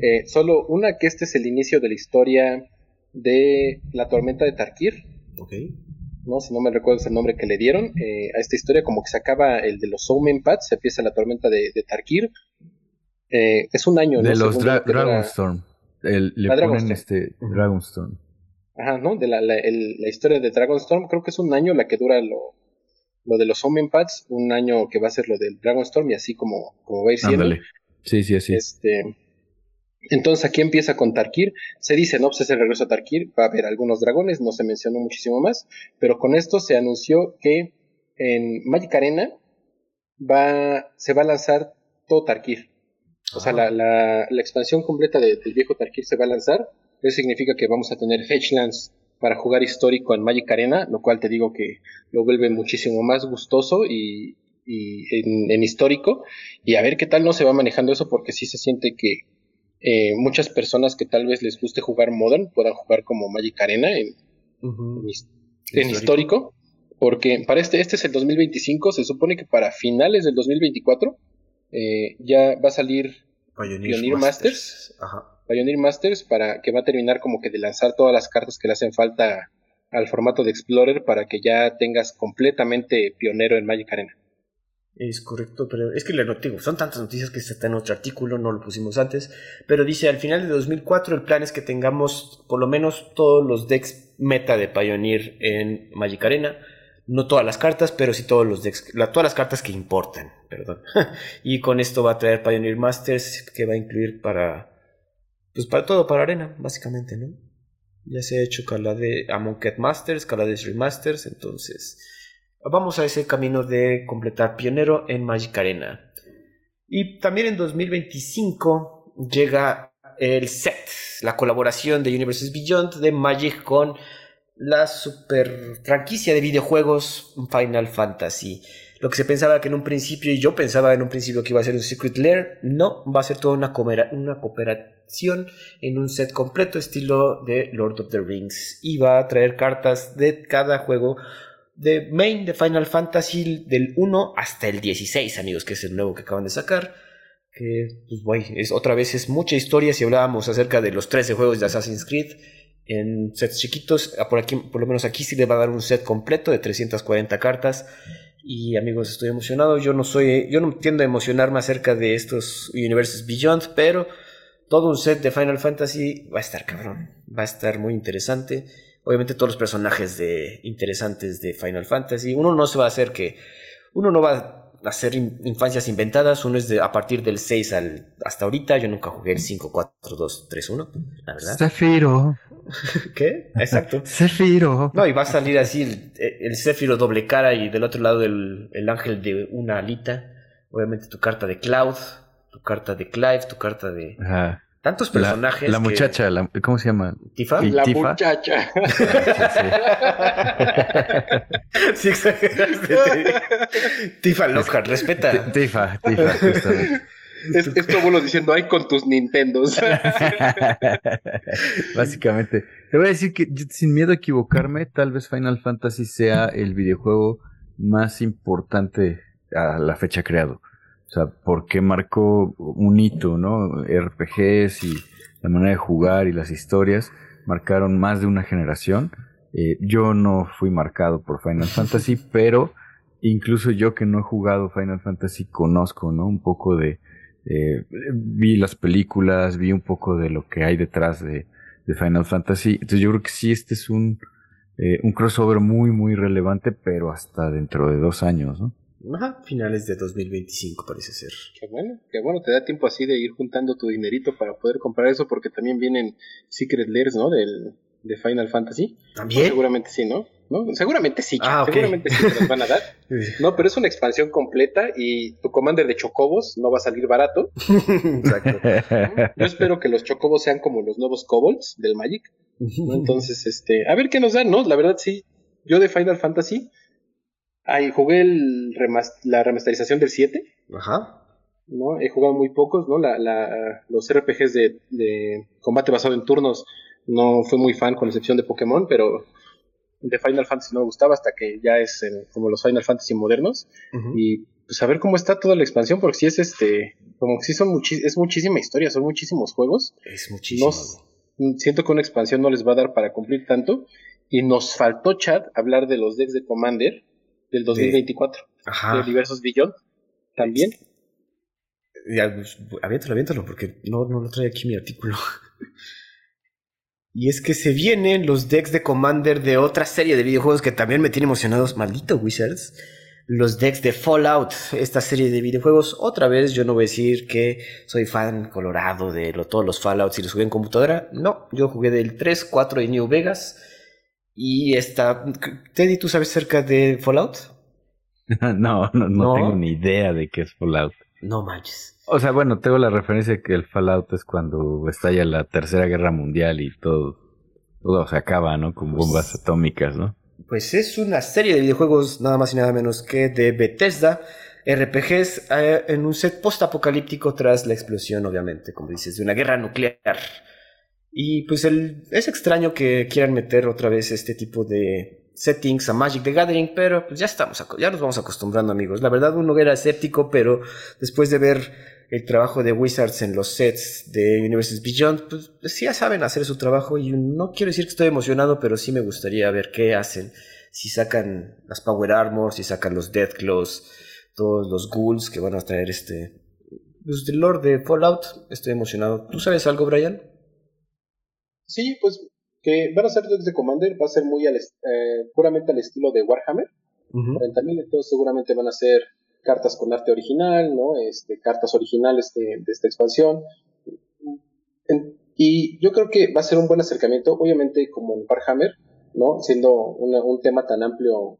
Speaker 3: eh, solo una, que este es el inicio de la historia de la tormenta de Tarkir.
Speaker 2: Ok.
Speaker 3: ¿no? Si no me recuerdo el nombre que le dieron eh, a esta historia, como que se acaba el de los Omen Pads, se empieza la tormenta de, de Tarkir. Eh, es un año,
Speaker 1: De los dra Dragonstorm. El, le ponen Dragonstorm. este Dragonstorm.
Speaker 3: Ajá, ¿no? De la, la, el, la, historia de Dragonstorm, creo que es un año la que dura lo, lo de los Omen Pads, un año que va a ser lo del Dragonstorm y así como, como va a ir siendo.
Speaker 1: Ándale. Sí, sí, así.
Speaker 3: Este, entonces aquí empieza con Tarkir, se dice, no, pues es el regreso a Tarkir, va a haber algunos dragones, no se mencionó muchísimo más, pero con esto se anunció que en Magic Arena va, se va a lanzar todo Tarkir. O ah. sea, la, la, la, expansión completa de, del viejo Tarkir se va a lanzar eso significa que vamos a tener Fetchlands para jugar histórico en Magic Arena, lo cual te digo que lo vuelve muchísimo más gustoso y, y en, en, histórico. Y a ver qué tal no se va manejando eso, porque sí se siente que eh, muchas personas que tal vez les guste jugar Modern puedan jugar como Magic Arena en, uh -huh. en, en histórico. Porque para este, este es el 2025, se supone que para finales del 2024 eh, ya va a salir
Speaker 2: Pioneer,
Speaker 3: Pioneer Masters.
Speaker 2: Masters. Ajá.
Speaker 3: Pioneer Masters para que va a terminar como que de lanzar todas las cartas que le hacen falta al formato de Explorer para que ya tengas completamente pionero en Magic Arena.
Speaker 2: Es correcto, pero es que le digo, son tantas noticias que está en otro artículo, no lo pusimos antes, pero dice al final de 2004 el plan es que tengamos por lo menos todos los decks meta de Pioneer en Magic Arena, no todas las cartas, pero sí todos los decks, la, todas las cartas que importan, perdón. y con esto va a traer Pioneer Masters que va a incluir para pues para todo, para arena, básicamente, ¿no? Ya se ha hecho de Amonkhet Masters, Kaladesh Remasters, entonces vamos a ese camino de completar pionero en Magic Arena. Y también en 2025 llega el set, la colaboración de Universes Beyond de Magic con la super franquicia de videojuegos Final Fantasy. Lo que se pensaba que en un principio, y yo pensaba en un principio que iba a ser un Secret Lair, no, va a ser toda una, una en un set completo estilo de Lord of the Rings. Y va a traer cartas de cada juego de main de Final Fantasy del 1 hasta el 16, amigos, que es el nuevo que acaban de sacar. Que, pues, es, otra vez es mucha historia si hablábamos acerca de los 13 juegos de Assassin's Creed en sets chiquitos. Por, aquí, por lo menos aquí sí le va a dar un set completo de 340 cartas. Y amigos, estoy emocionado. Yo no soy, yo no tiendo a emocionarme acerca de estos Universes Beyond, pero todo un set de Final Fantasy va a estar cabrón. Va a estar muy interesante. Obviamente todos los personajes de, interesantes de Final Fantasy. Uno no se va a hacer que... Uno no va a hacer infancias inventadas. Uno es de, a partir del 6 al, hasta ahorita. Yo nunca jugué el 5, 4, 2, 3, 1. La verdad.
Speaker 1: Zafiro.
Speaker 2: ¿Qué? Exacto.
Speaker 1: Zafiro.
Speaker 2: No, y va a salir así el, el Zafiro doble cara y del otro lado el, el ángel de una alita. obviamente tu carta de Cloud, tu carta de Clive, tu carta de... Tantos personajes.
Speaker 1: La, muchacha, ¿cómo se llama?
Speaker 2: ¿Tifa?
Speaker 3: La muchacha.
Speaker 2: sí, exageraste. Tifa Lockhart, respeta.
Speaker 1: Tifa, Tifa, justamente.
Speaker 3: Es, es abuelo diciendo, ay, con tus Nintendos.
Speaker 1: Básicamente. Te voy a decir que sin miedo a equivocarme, tal vez Final Fantasy sea el videojuego más importante a la fecha creado. O sea, porque marcó un hito, ¿no? RPGs y la manera de jugar y las historias marcaron más de una generación. Eh, yo no fui marcado por Final Fantasy, pero incluso yo que no he jugado Final Fantasy conozco, ¿no? Un poco de... Eh, vi las películas, vi un poco de lo que hay detrás de, Final Fantasy. Entonces yo creo que sí, este es un, eh, un crossover muy, muy relevante, pero hasta dentro de dos años, ¿no?
Speaker 2: Ajá, finales de 2025 parece ser.
Speaker 3: Qué bueno, qué bueno, te da tiempo así de ir juntando tu dinerito para poder comprar eso, porque también vienen Secret Layers, ¿no? Del, de Final Fantasy.
Speaker 2: ¿También?
Speaker 3: seguramente sí, ¿no? ¿no? Seguramente sí, ah, seguramente sí te los van a dar. no, pero es una expansión completa y tu commander de chocobos no va a salir barato. Exacto. Yo espero que los chocobos sean como los nuevos kobolds del Magic. Entonces, este, a ver qué nos dan, ¿no? La verdad sí, yo de Final Fantasy Ahí jugué el la remasterización del 7.
Speaker 2: Ajá.
Speaker 3: ¿no? He jugado muy pocos, ¿no? La, la, los RPGs de, combate basado en turnos no fui muy fan, con excepción de Pokémon, pero de Final Fantasy no me gustaba hasta que ya es como los Final Fantasy modernos. Y pues a ver cómo está toda la expansión, porque si es este, como que sí son es muchísima historia, son muchísimos juegos.
Speaker 2: Es muchísimo.
Speaker 3: siento que una expansión no les va a dar para cumplir tanto. Y nos faltó, chat, hablar de los decks de Commander del 2024. De, Ajá. De diversos Beyond también.
Speaker 2: Ya, pues, aviéntalo, aviéntalo, porque no, no lo trae aquí mi artículo. y es que se vienen los decks de Commander de otra serie de videojuegos que también me tiene emocionados. Maldito Wizards. Los decks de Fallout, esta serie de videojuegos. Otra vez, yo no voy a decir que soy fan colorado de todos los Fallouts y los jugué en computadora. No, yo jugué del 3, 4 de New Vegas y está. Teddy, ¿tú sabes cerca de Fallout?
Speaker 1: no, no, no, tengo ni idea de qué es Fallout.
Speaker 2: No manches.
Speaker 1: O sea, bueno, tengo la referencia de que el Fallout es cuando estalla la Tercera Guerra Mundial y todo, todo se acaba, ¿no? Con bombas pues atómicas, ¿no?
Speaker 2: Pues es una serie de videojuegos nada más y nada menos que de Bethesda, RPGs eh, en un set post-apocalíptico tras la explosión, obviamente, como dices, de una guerra nuclear. Y pues el, es extraño que quieran meter otra vez este tipo de settings a Magic the Gathering, pero pues ya estamos, ya nos vamos acostumbrando amigos. La verdad uno era escéptico, pero después de ver el trabajo de Wizards en los sets de Universes Beyond, pues, sí ya saben hacer su trabajo y no quiero decir que estoy emocionado, pero sí me gustaría ver qué hacen. Si sacan las Power Armor, si sacan los Death Claws, todos los ghouls que van a traer este... Pues del Lord de Fallout, estoy emocionado. ¿Tú sabes algo, Brian?
Speaker 3: Sí, pues que van a ser decks de Commander, va a ser muy al eh, puramente al estilo de Warhammer. También entonces seguramente van a ser cartas con arte original, ¿no? Este, cartas originales de, esta expansión. y yo creo que va a ser un buen acercamiento, obviamente como en Warhammer, ¿no? Siendo un tema tan amplio,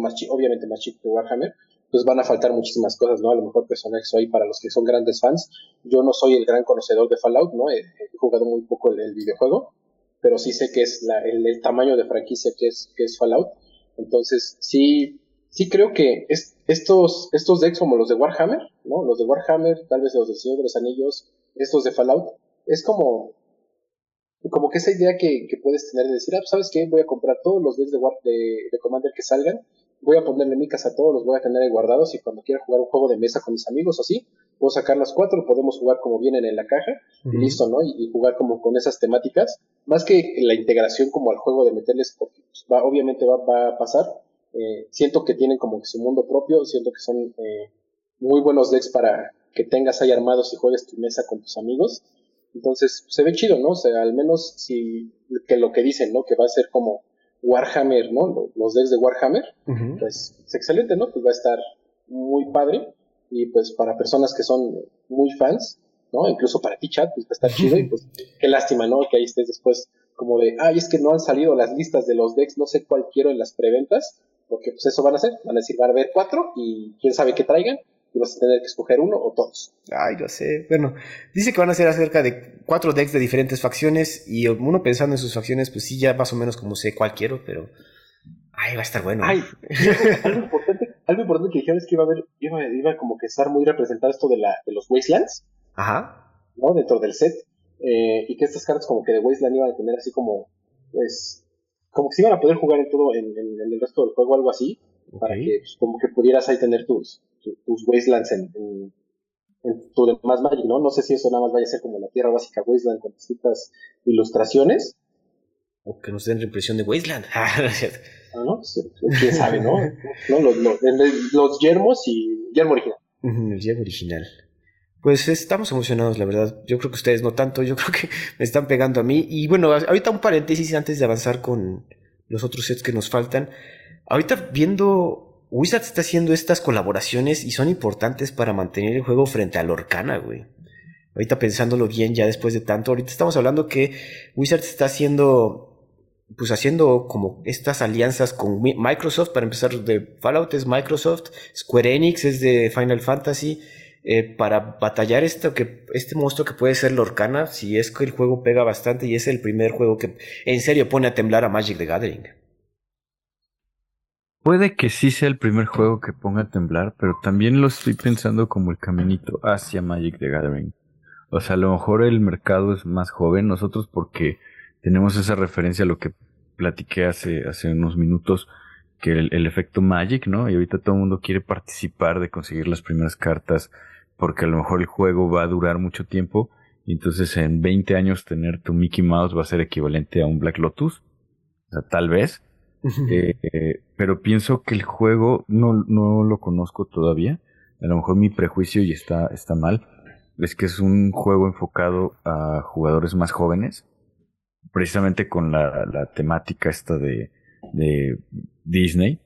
Speaker 3: más obviamente más chico que Warhammer, pues van a faltar muchísimas cosas, ¿no? A lo mejor personajes ahí para los que son grandes fans. Yo no soy el gran conocedor de Fallout, ¿no? He, jugado muy poco el, videojuego, pero sí sé que es el, tamaño de franquicia que es, que es Fallout. Entonces, sí, sí creo que estos, estos decks como los de Warhammer, ¿no? Los de Warhammer, tal vez los del Señor de los Anillos, estos de Fallout, es como como que esa idea que, puedes tener de decir, ah, pues, ¿sabes qué? Voy a comprar todos los decks de, de, de Commander que salgan voy a ponerle micas a todos, los voy a tener ahí guardados y cuando quiera jugar un juego de mesa con mis amigos o así, puedo sacar las cuatro, podemos jugar como vienen en la caja y listo, ¿no? Y, jugar como con esas temáticas, más que la integración como al juego de meterles, porque pues, va, obviamente va, a pasar, eh, siento que tienen como que su mundo propio, siento que son eh, muy buenos decks para que tengas ahí armados y juegues tu mesa con tus amigos. Entonces, se ve chido, ¿no? O sea, al menos si que lo que dicen, ¿no? Que va a ser como Warhammer, ¿no? Los decks de Warhammer, pues es excelente, ¿no? Pues va a estar muy padre y pues para personas que son muy fans, ¿no? Incluso para ti, chat, pues va a estar chido y pues qué lástima, ¿no? Que ahí estés después como de, ay, es que no han salido las listas de los decks, no sé cuál quiero en las preventas, porque pues eso van a hacer, van a decir, van a haber cuatro y quién sabe qué traigan, y vas a tener que escoger uno o todos.
Speaker 2: Ay, lo sé. Bueno, dice que van a ser acerca de cuatro decks de diferentes facciones y uno pensando en sus facciones, pues sí, ya más o menos como sé cuál quiero, pero... Ay, va a estar bueno.
Speaker 3: Ay, algo importante, algo importante que dijeron es que iba a haber, iba, iba como que estar muy representado esto de, la, de los Wastelands.
Speaker 2: Ajá.
Speaker 3: ¿No? Dentro del set. Eh, y que estas cartas como que de Wasteland iban a tener así como, pues, como que se iban a poder jugar en todo, en, en, el resto del juego, algo así, para que pues, como que pudieras ahí tener tus, tus, Wastelands en, en, en, tu demás Magic, ¿no? No sé si eso nada más vaya a ser como la tierra básica Wasteland con distintas ilustraciones.
Speaker 2: O que nos den la impresión de Wasteland.
Speaker 3: ah, ¿no? Quién sabe, ¿no? ¿No? Los, los, los, yermos y yermo original.
Speaker 2: El yermo original. Pues estamos emocionados, la verdad. Yo creo que ustedes no tanto, yo creo que me están pegando a mí. Y bueno, ahorita un paréntesis antes de avanzar con los otros sets que nos faltan. Ahorita viendo, Wizard está haciendo estas colaboraciones y son importantes para mantener el juego frente a Lorcana, güey. Ahorita pensándolo bien, ya después de tanto, ahorita estamos hablando que Wizard está haciendo, pues haciendo como estas alianzas con Microsoft. Para empezar, de Fallout es Microsoft, Square Enix es de Final Fantasy. Eh, para batallar esto que, este monstruo que puede ser Lorcana, si es que el juego pega bastante y es el primer juego que en serio pone a temblar a Magic the Gathering.
Speaker 1: Puede que sí sea el primer juego que ponga a temblar, pero también lo estoy pensando como el caminito hacia Magic the Gathering. O sea, a lo mejor el mercado es más joven, nosotros porque tenemos esa referencia a lo que platiqué hace, hace unos minutos, que el, el efecto Magic, ¿no? Y ahorita todo el mundo quiere participar de conseguir las primeras cartas porque a lo mejor el juego va a durar mucho tiempo y entonces en 20 años tener tu Mickey Mouse va a ser equivalente a un Black Lotus, o sea, tal vez, eh, pero pienso que el juego no, no lo conozco todavía, a lo mejor mi prejuicio y está, está mal, es que es un juego enfocado a jugadores más jóvenes, precisamente con la, temática esta de, Disney,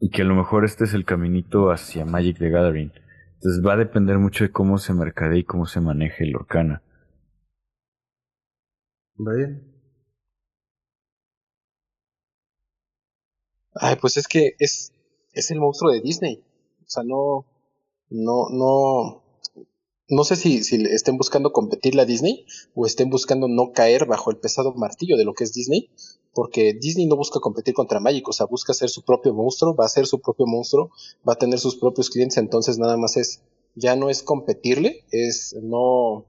Speaker 1: y que a lo mejor este es el caminito hacia Magic the Gathering. Entonces va a depender mucho de cómo se mercadee y cómo se maneje el Orcana.
Speaker 2: Va
Speaker 3: Ay, pues es que es, es el monstruo de Disney. O sea, no, no, no, no sé si, si estén buscando competirle a Disney o estén buscando no caer bajo el pesado martillo de lo que es Disney, porque Disney no busca competir contra Magic, o sea, busca ser su propio monstruo, va a ser su propio monstruo, va a tener sus propios clientes, entonces nada más es, ya no es competirle, es no,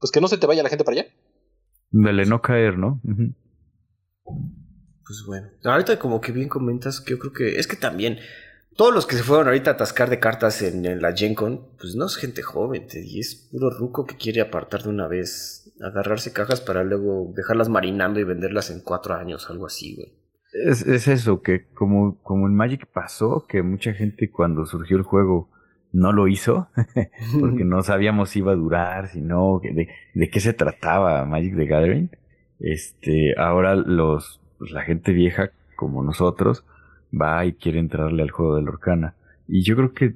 Speaker 3: pues que no se te vaya la gente para allá.
Speaker 1: Dale, no caer, ¿no?
Speaker 2: Pues bueno, ahorita como que bien comentas que yo creo que es que también todos los que se fueron ahorita a atascar de cartas en, la Gen Con, pues no es gente joven, y es puro ruco que quiere apartar de una vez, agarrarse cajas para luego dejarlas marinando y venderlas en cuatro años, algo así, güey.
Speaker 1: Es, es eso, que como, como en Magic pasó, que mucha gente cuando surgió el juego no lo hizo, porque no sabíamos si iba a durar, si no, de, de qué se trataba Magic the Gathering. Este, ahora los, pues la gente vieja como nosotros, va y quiere entrarle al juego de Lorcana. Y yo creo que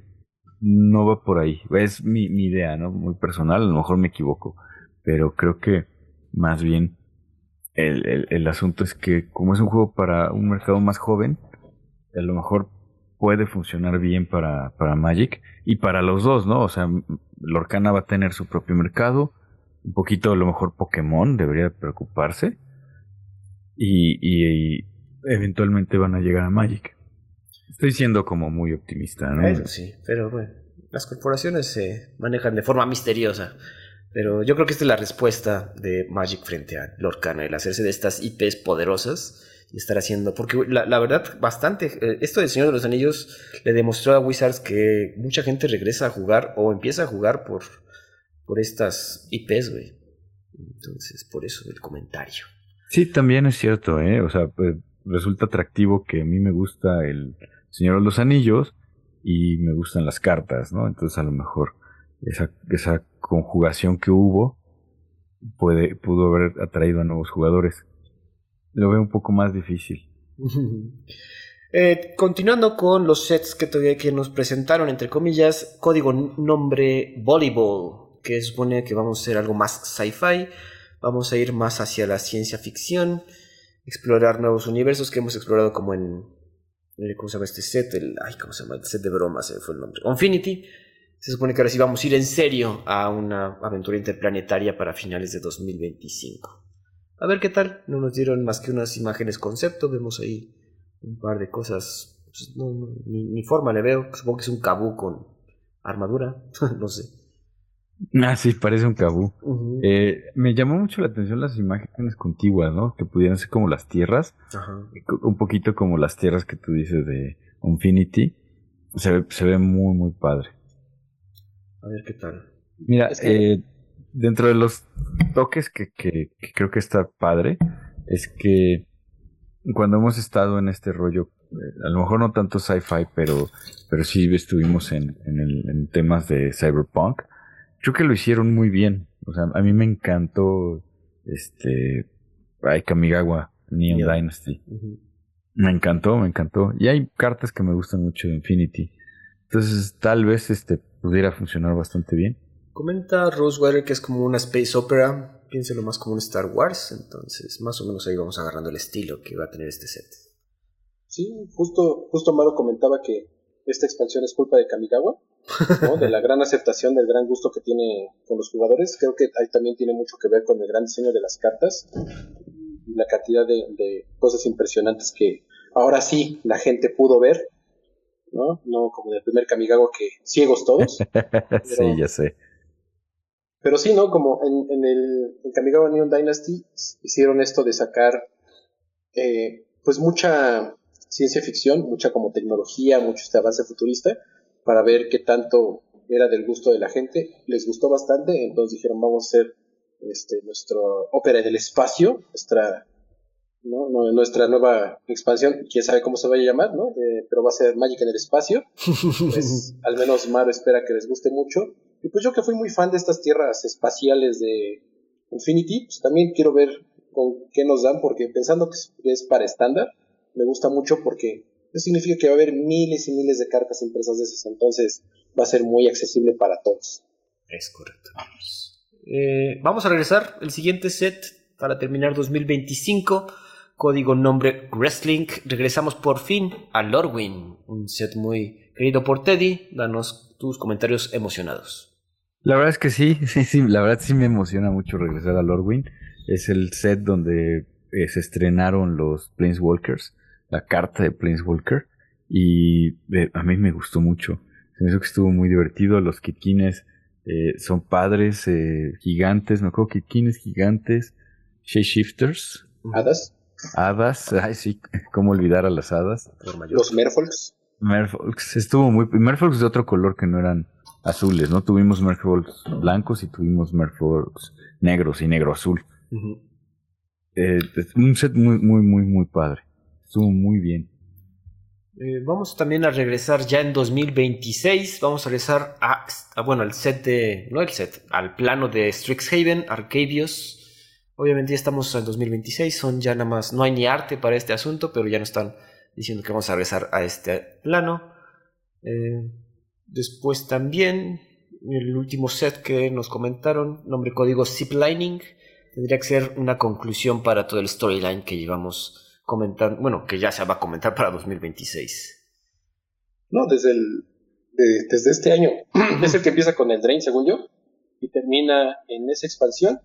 Speaker 1: no va por ahí. Es mi, idea, ¿no? Muy personal, a lo mejor me equivoco. Pero creo que más bien el, el, asunto es que como es un juego para un mercado más joven, a lo mejor puede funcionar bien para, para Magic y para los dos, ¿no? O sea, Lorcana va a tener su propio mercado, un poquito a lo mejor Pokémon debería preocuparse y, eventualmente van a llegar a Magic. Estoy siendo como muy optimista, ¿no?
Speaker 2: sí, pero bueno, las corporaciones se manejan de forma misteriosa. Pero yo creo que esta es la respuesta de Magic frente a Lorcana, el hacerse de estas IPs poderosas y estar haciendo. Porque la, verdad, bastante. Eh, esto del Señor de los Anillos le demostró a Wizards que mucha gente regresa a jugar o empieza a jugar por, por estas IPs, güey. Entonces, por eso el comentario.
Speaker 1: Sí, también es cierto, ¿eh? O sea, pues, resulta atractivo que a mí me gusta el Señor de los Anillos y me gustan las cartas, ¿no? Entonces a lo mejor esa, esa conjugación que hubo puede, pudo haber atraído a nuevos jugadores. Lo veo un poco más difícil.
Speaker 2: Eh, continuando con los sets que, todavía, que nos presentaron, entre comillas, código nombre Volleyball, que supone que vamos a hacer algo más sci-fi, vamos a ir más hacia la ciencia ficción, explorar nuevos universos que hemos explorado como en eh, ¿cómo se llama este set? El, ay, ¿cómo se llama? El set de bromas, fue el nombre. Infinity. Se supone que ahora sí vamos a ir en serio a una aventura interplanetaria para finales de 2025. A ver qué tal. No nos dieron más que unas imágenes concepto. Vemos ahí un par de cosas. Pues, no, ni, forma le veo. Supongo que es un cabú con armadura. no sé.
Speaker 1: Ah, sí, parece un cabú. Eh, me llamó mucho la atención las imágenes contiguas, ¿no? Que pudieran ser como las tierras. Un poquito como las tierras que tú dices de Infinity. Se ve, se ve muy, muy padre.
Speaker 2: A ver qué tal.
Speaker 1: Mira, eh, dentro de los toques que, que, creo que está padre, es que cuando hemos estado en este rollo, eh, a lo mejor no tanto sci-fi, pero, pero sí estuvimos en, en, el, en temas de cyberpunk, creo que lo hicieron muy bien. O sea, a mí me encantó este ay, Kamigawa Neon Dynasty. Me encantó, me encantó. Y hay cartas que me gustan mucho de Infinity. Entonces, tal vez este pudiera funcionar bastante bien.
Speaker 2: Comenta Rosewater que es como una space opera, piénselo más como un Star Wars, entonces más o menos ahí vamos agarrando el estilo que va a tener este set.
Speaker 3: Sí, justo, justo Maro comentaba que esta expansión es culpa de Kamigawa, de la gran aceptación, del gran gusto que tiene con los jugadores. Creo que ahí también tiene mucho que ver con el gran diseño de las cartas y la cantidad de cosas impresionantes que ahora sí la gente pudo ver ¿no? No como en el primer Kamigawa que ciegos todos.
Speaker 1: sí, ya sé.
Speaker 3: Pero sí, ¿no? Como en, en el en Kamigawa Neon Dynasty hicieron esto de sacar eh, pues mucha ciencia ficción, mucha como tecnología, mucho este avance futurista, para ver qué tanto era del gusto de la gente. Les gustó bastante, entonces dijeron vamos a hacer este, nuestra ópera del espacio, nuestra ¿no? Nuestra nueva expansión, quién sabe cómo se vaya a llamar, ¿no? Eh, pero va a ser Magic en el espacio. Pues, al menos Maro espera que les guste mucho. Y pues yo que fui muy fan de estas tierras espaciales de Infinity, pues también quiero ver con qué nos dan, porque pensando que es para estándar, me gusta mucho porque eso significa que va a haber miles y miles de cartas impresas de esas, entonces va a ser muy accesible para todos.
Speaker 2: Es correcto. Eh, vamos a regresar. El siguiente set para terminar 2025 código nombre Wrestling, regresamos por fin a Lorwyn, un set muy querido por Teddy. Danos tus comentarios emocionados.
Speaker 1: La verdad es que sí, sí, sí, la verdad sí me emociona mucho regresar a Lorwyn. Es el set donde eh, se estrenaron los Planeswalkers, la carta de Planeswalker, y eh, a mí me gustó mucho. Se me hizo que estuvo muy divertido. Los Kitkines eh, son padres, gigantes, me acuerdo Kitkines gigantes, Shapeshifters.
Speaker 3: ¿Hadas?
Speaker 1: Hadas, ay sí, cómo olvidar a las hadas.
Speaker 3: Los Merfolks.
Speaker 1: Merfolks, estuvo muy... Merfolks de otro color que no eran azules, ¿no? Tuvimos Merfolks blancos y tuvimos Merfolks negros y negro azul. Eh, un set muy, muy, muy, muy padre. Estuvo muy bien.
Speaker 2: Eh, vamos también a regresar ya en 2026. Vamos a regresar a, a, bueno, al set de. No el set, al plano de Strixhaven, Arcadios. Obviamente ya estamos en 2026, son ya nada más, no hay ni arte para este asunto, pero ya nos están diciendo que vamos a regresar a este plano. Eh, después también, el último set que nos comentaron, nombre código Ziplining, tendría que ser una conclusión para todo el storyline que llevamos comentando, bueno, que ya se va a comentar para 2026.
Speaker 3: No, desde el desde este año. es el que empieza con el Drain, según yo, y termina en esa expansión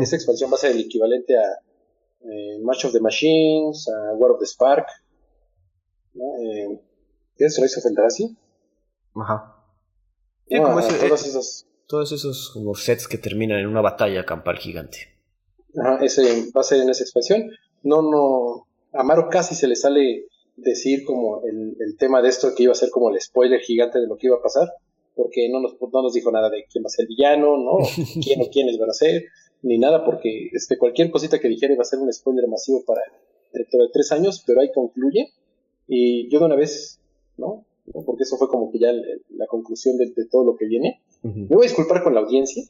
Speaker 3: esta expansión va a ser el equivalente a eh, March of the Machines, a War of the Spark. ¿no? Eh, ¿Qué es Rise of Eldrazi?
Speaker 2: Ajá. como todos, esos, todos esos como sets que terminan en una batalla campal gigante.
Speaker 3: Ajá, ese va a ser en esa expansión. No, no. A Maro casi se le sale decir como el, el tema de esto que iba a ser como el spoiler gigante de lo que iba a pasar porque no nos, no nos dijo nada de quién va a ser el villano, ¿no? quién o quiénes van a ser ni nada, porque este, cualquier cosita que dijera iba a ser un spoiler masivo para dentro de tres años, pero ahí concluye. Y yo de una vez, ¿no? Porque eso fue como que ya la conclusión de, todo lo que viene. Me voy a disculpar con la audiencia,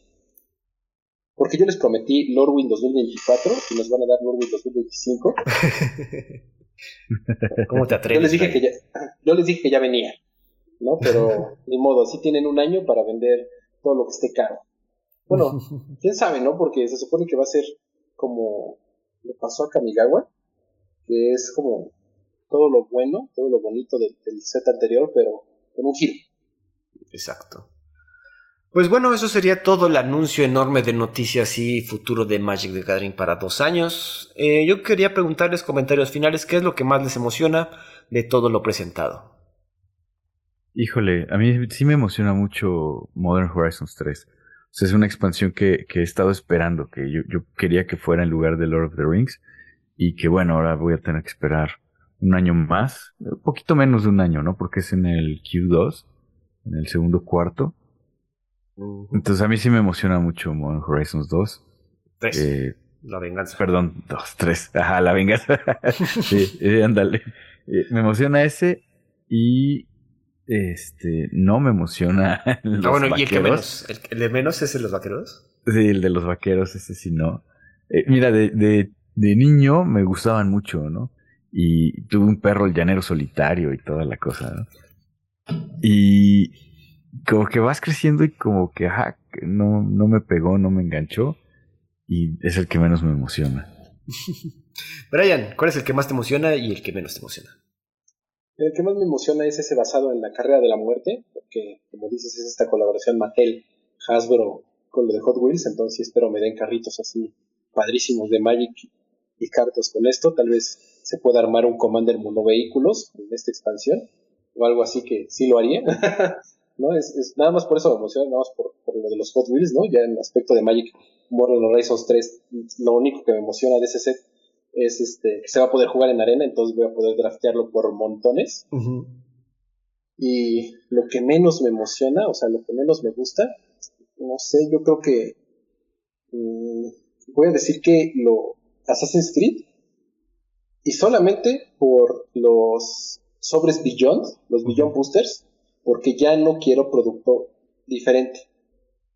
Speaker 3: porque yo les prometí Lorwyn 2024 y nos van a dar Lorwyn 2025.
Speaker 2: ¿Cómo te atreves?
Speaker 3: Yo les dije que ya, yo les dije que ya venía, ¿no? Pero ni modo, así tienen un año para vender todo lo que esté caro. Bueno, quién sabe, ¿no? Porque se supone que va a ser como le pasó a Kamigawa, que es como todo lo bueno, todo lo bonito del, del set anterior, pero con un giro.
Speaker 2: Exacto. Pues bueno, eso sería todo el anuncio enorme de noticias y futuro de Magic the Gathering para dos años. Eh, yo quería preguntarles comentarios finales, ¿qué es lo que más les emociona de todo lo presentado?
Speaker 1: Híjole, a mí sí me emociona mucho Modern Horizons 3. O sea, es una expansión que, que he estado esperando, que yo, yo, quería que fuera en lugar de Lord of the Rings y que bueno, ahora voy a tener que esperar un año más, un poquito menos de un año, ¿no? Porque es en el Q2, en el segundo cuarto. Entonces a mí sí me emociona mucho Modern Horizons 2.
Speaker 2: Tres. Eh, la venganza.
Speaker 1: Perdón, dos, tres. Ajá, la venganza. sí, ándale. Eh, me emociona ese y este no me emociona
Speaker 2: los ah, bueno, ¿y el que menos? ¿El, de menos es el de los vaqueros?
Speaker 1: Sí, el de los vaqueros, ese sí no. Eh, mira, de, de, de niño me gustaban mucho, ¿no? Y tuve un perro, el llanero solitario y toda la cosa, ¿no? Y como que vas creciendo y como que, ajá, no, no me pegó, no me enganchó. Y es el que menos me emociona.
Speaker 2: Brian, ¿cuál es el que más te emociona y el que menos te emociona?
Speaker 3: El que más me emociona es ese basado en la carrera de la muerte, porque como dices es esta colaboración Mattel, Hasbro con lo de Hot Wheels, entonces espero me den carritos así padrísimos de Magic y cartas con esto, tal vez se pueda armar un Commander monovehículos en esta expansión, o algo así que sí lo haría. ¿no? Es, nada más por eso me emociona, nada más por, lo de los Hot Wheels, ¿no? Ya en el aspecto de Magic Modern Horizons 3, lo único que me emociona de ese set es este que se va a poder jugar en arena, entonces voy a poder draftearlo por montones. Y lo que menos me emociona, o sea, lo que menos me gusta, no sé, yo creo que mm, voy a decir que lo Assassin's Creed y solamente por los sobres Beyond, los Beyond Boosters, porque ya no quiero producto diferente,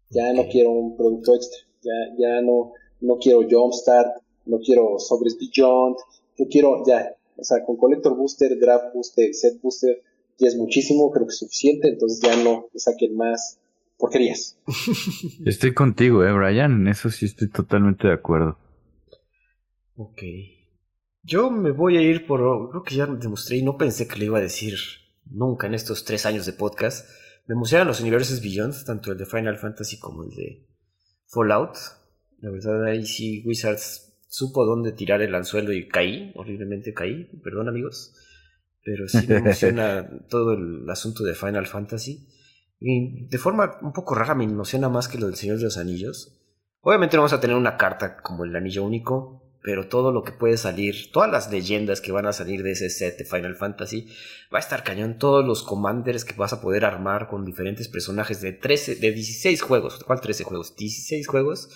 Speaker 3: ya no quiero un producto extra, ya, ya no, no quiero Jumpstart, no quiero sobres Beyond, yo quiero ya, o sea, con Collector Booster, Draft Booster, Set Booster, ya es muchísimo, creo que es suficiente, entonces ya no saquen más porquerías.
Speaker 1: Estoy contigo, eh, Brian, en eso sí estoy totalmente de acuerdo.
Speaker 2: Ok. Yo me voy a ir por, creo que ya demostré y no pensé que le iba a decir nunca en estos tres años de podcast. Me emocionan los universos Beyond, tanto el de Final Fantasy como el de Fallout. La verdad, ahí sí Wizards supo dónde tirar el anzuelo y caí, horriblemente caí, perdón amigos. Pero sí me emociona todo el asunto de Final Fantasy. Y de forma un poco rara me emociona más que lo del Señor de los Anillos. Obviamente no vamos a tener una carta como el anillo único, pero todo lo que puede salir, todas las leyendas que van a salir de ese set de Final Fantasy, va a estar cañón. Todos los commanders que vas a poder armar con diferentes personajes de 13, de 16 juegos. ¿Cuál 13 juegos? 16 juegos.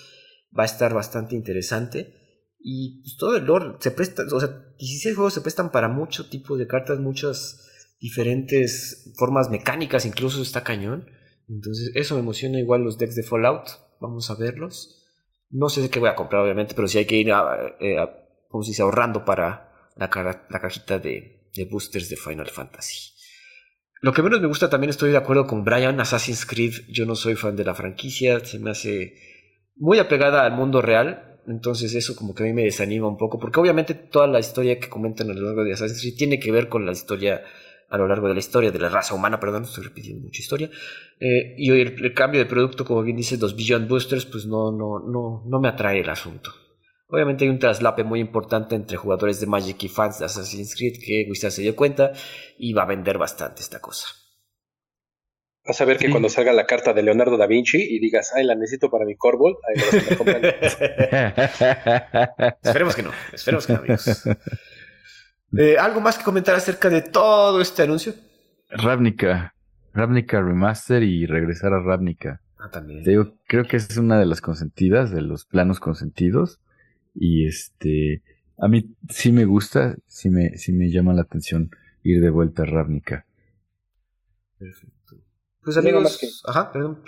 Speaker 2: Va a estar bastante interesante. Y pues, todo el lore se presta, o sea, 16 juegos se prestan para mucho tipo de cartas, muchas diferentes formas mecánicas, incluso está cañón. Entonces, eso me emociona igual los decks de Fallout. Vamos a verlos. No sé qué voy a comprar, obviamente, pero sí hay que ir a, eh, como si se ahorrando para la, la cajita de, de, boosters de Final Fantasy. Lo que menos me gusta también estoy de acuerdo con Brian, Assassin's Creed, yo no soy fan de la franquicia, se me hace muy apegada al mundo real, entonces eso como que a mí me desanima un poco, porque obviamente toda la historia que comentan a lo largo de Assassin's Creed tiene que ver con la historia a lo largo de la historia de la raza humana, perdón, estoy repitiendo mucha historia. Eh, y el, el, cambio de producto, como bien dice, los Beyond Boosters, pues no, no, no, no me atrae el asunto. Obviamente hay un traslape muy importante entre jugadores de Magic y fans de Assassin's Creed que Wizard se dio cuenta y va a vender bastante esta cosa.
Speaker 3: Vas a ver que cuando salga la carta de Leonardo da Vinci y digas, ay, la necesito para mi Corvold, ahí me compran.
Speaker 2: esperemos que no, esperemos que no, amigos. Eh, ¿Algo más que comentar acerca de todo este anuncio?
Speaker 1: Ravnica. Ravnica Remaster y regresar a Ravnica.
Speaker 2: Ah, también.
Speaker 1: creo que es una de las consentidas, de los planos consentidos. Y este, a mí sí me gusta, sí me, sí me llama la atención ir de vuelta a Ravnica.
Speaker 2: Perfecto. Pues amigos, que, ajá, perdón,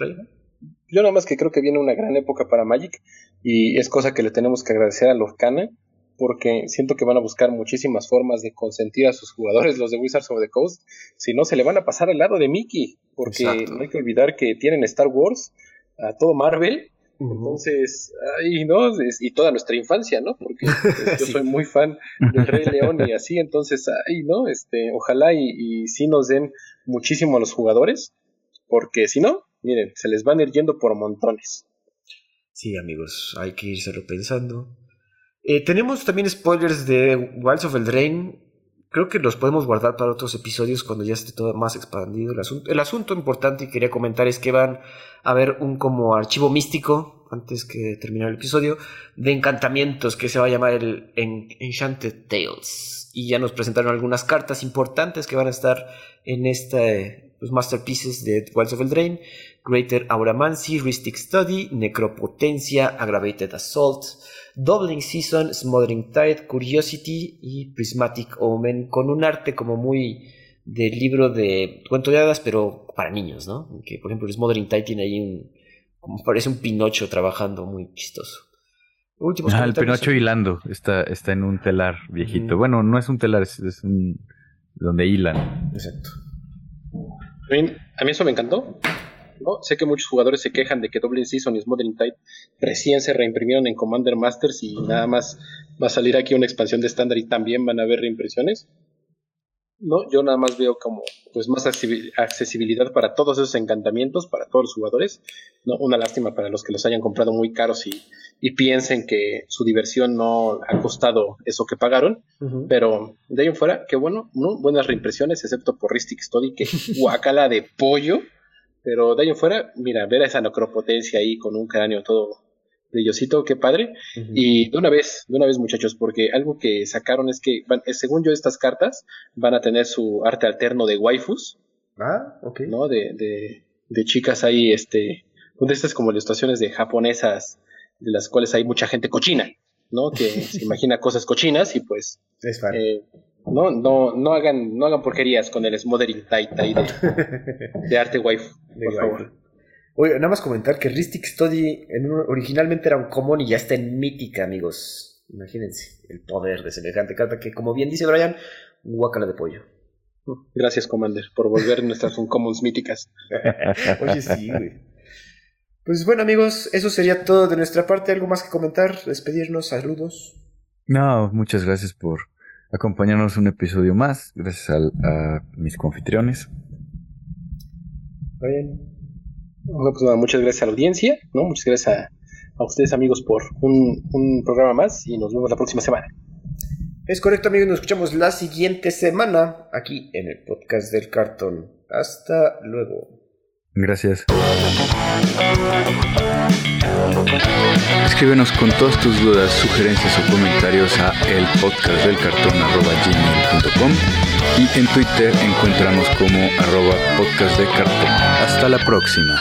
Speaker 3: Yo nada más que creo que viene una gran época para Magic y es cosa que le tenemos que agradecer a Lorcana porque siento que van a buscar muchísimas formas de consentir a sus jugadores, los de Wizards of the Coast, si no se le van a pasar al lado de Mickey, porque no hay que olvidar que tienen Star Wars, a todo Marvel, Entonces, ahí, ¿no? Y toda nuestra infancia, ¿no? Porque pues, yo soy muy fan del Rey León y así, entonces, ahí, ¿no? Este, ojalá y, y sí nos den muchísimo a los jugadores, porque si no, miren, se les van a ir yendo por montones.
Speaker 2: Sí, amigos, hay que irse pensando. Eh, tenemos también spoilers de Wilds of Eldraine. Creo que los podemos guardar para otros episodios cuando ya esté todo más expandido el asunto. El asunto importante que quería comentar es que van a ver un como archivo místico, antes que terminar el episodio, de encantamientos que se va a llamar el Enchanted Tales. Y ya nos presentaron algunas cartas importantes que van a estar en este los masterpieces de Wilds of Eldraine, Greater Auramancy, Rhystic Study, Necropotencia, Aggravated Assault, Doubling Season, Smothering Tide, Curiosity y Prismatic Omen, con un arte como muy del libro de cuento de hadas, pero para niños, ¿no? Que por ejemplo Smothering Tide tiene ahí un, como parece un Pinocho trabajando muy chistoso.
Speaker 1: ah, el Pinocho hilando, está, está en un telar viejito. Bueno, no es un telar, es, es un donde hilan.
Speaker 2: Exacto.
Speaker 3: A mí, eso me encantó. Sé que muchos jugadores se quejan de que Double Season y Modern Tide recién se reimprimieron en Commander Masters y nada más va a salir aquí una expansión de estándar y también van a haber reimpresiones. No, yo nada más veo como pues más accesibilidad para todos esos encantamientos, para todos los jugadores. ¿no? Una lástima para los que los hayan comprado muy caros y, piensen que su diversión no ha costado eso que pagaron. Pero de ahí en fuera, qué bueno, ¿no? buenas reimpresiones, excepto por Ristic Study, que guacala de pollo. Pero de ahí en fuera, mira, ver a esa necropotencia ahí con un cráneo todo de Yosito, qué padre. Y de una vez, de una vez muchachos, porque algo que sacaron es que, van, eh, según yo, estas cartas van a tener su arte alterno de waifus.
Speaker 2: Ah, ok.
Speaker 3: ¿No? De, de, de chicas ahí, este, de estas como ilustraciones de japonesas, de las cuales hay mucha gente cochina, ¿no? Que se imagina cosas cochinas y pues...
Speaker 2: Es
Speaker 3: eh, no, no, no hagan, no hagan porquerías con el Smothering Tight ahí de, de arte waifu, por favor.
Speaker 2: Oye, nada más comentar que Ristic Study originalmente era un common y ya está en mítica, amigos. Imagínense el poder de semejante carta que, como bien dice Brian, un guacala de pollo.
Speaker 3: Gracias, Commander, por volver nuestras uncommons míticas.
Speaker 2: Oye, sí, güey. Pues bueno, amigos, eso sería todo de nuestra parte. ¿Algo más que comentar? Despedirnos, saludos.
Speaker 1: No, muchas gracias por acompañarnos un episodio más. Gracias a, mis confitriones.
Speaker 3: Bien. Pues muchas gracias a la audiencia, ¿no? Muchas gracias a, ustedes amigos por un, un, programa más y nos vemos la próxima semana.
Speaker 2: Es correcto amigos, nos escuchamos la siguiente semana aquí en el podcast del cartón. Hasta luego.
Speaker 1: Gracias. Escríbenos con todas tus dudas, sugerencias o comentarios a el podcast del cartón y en Twitter encontramos como arroba podcast de cartón. Hasta la próxima.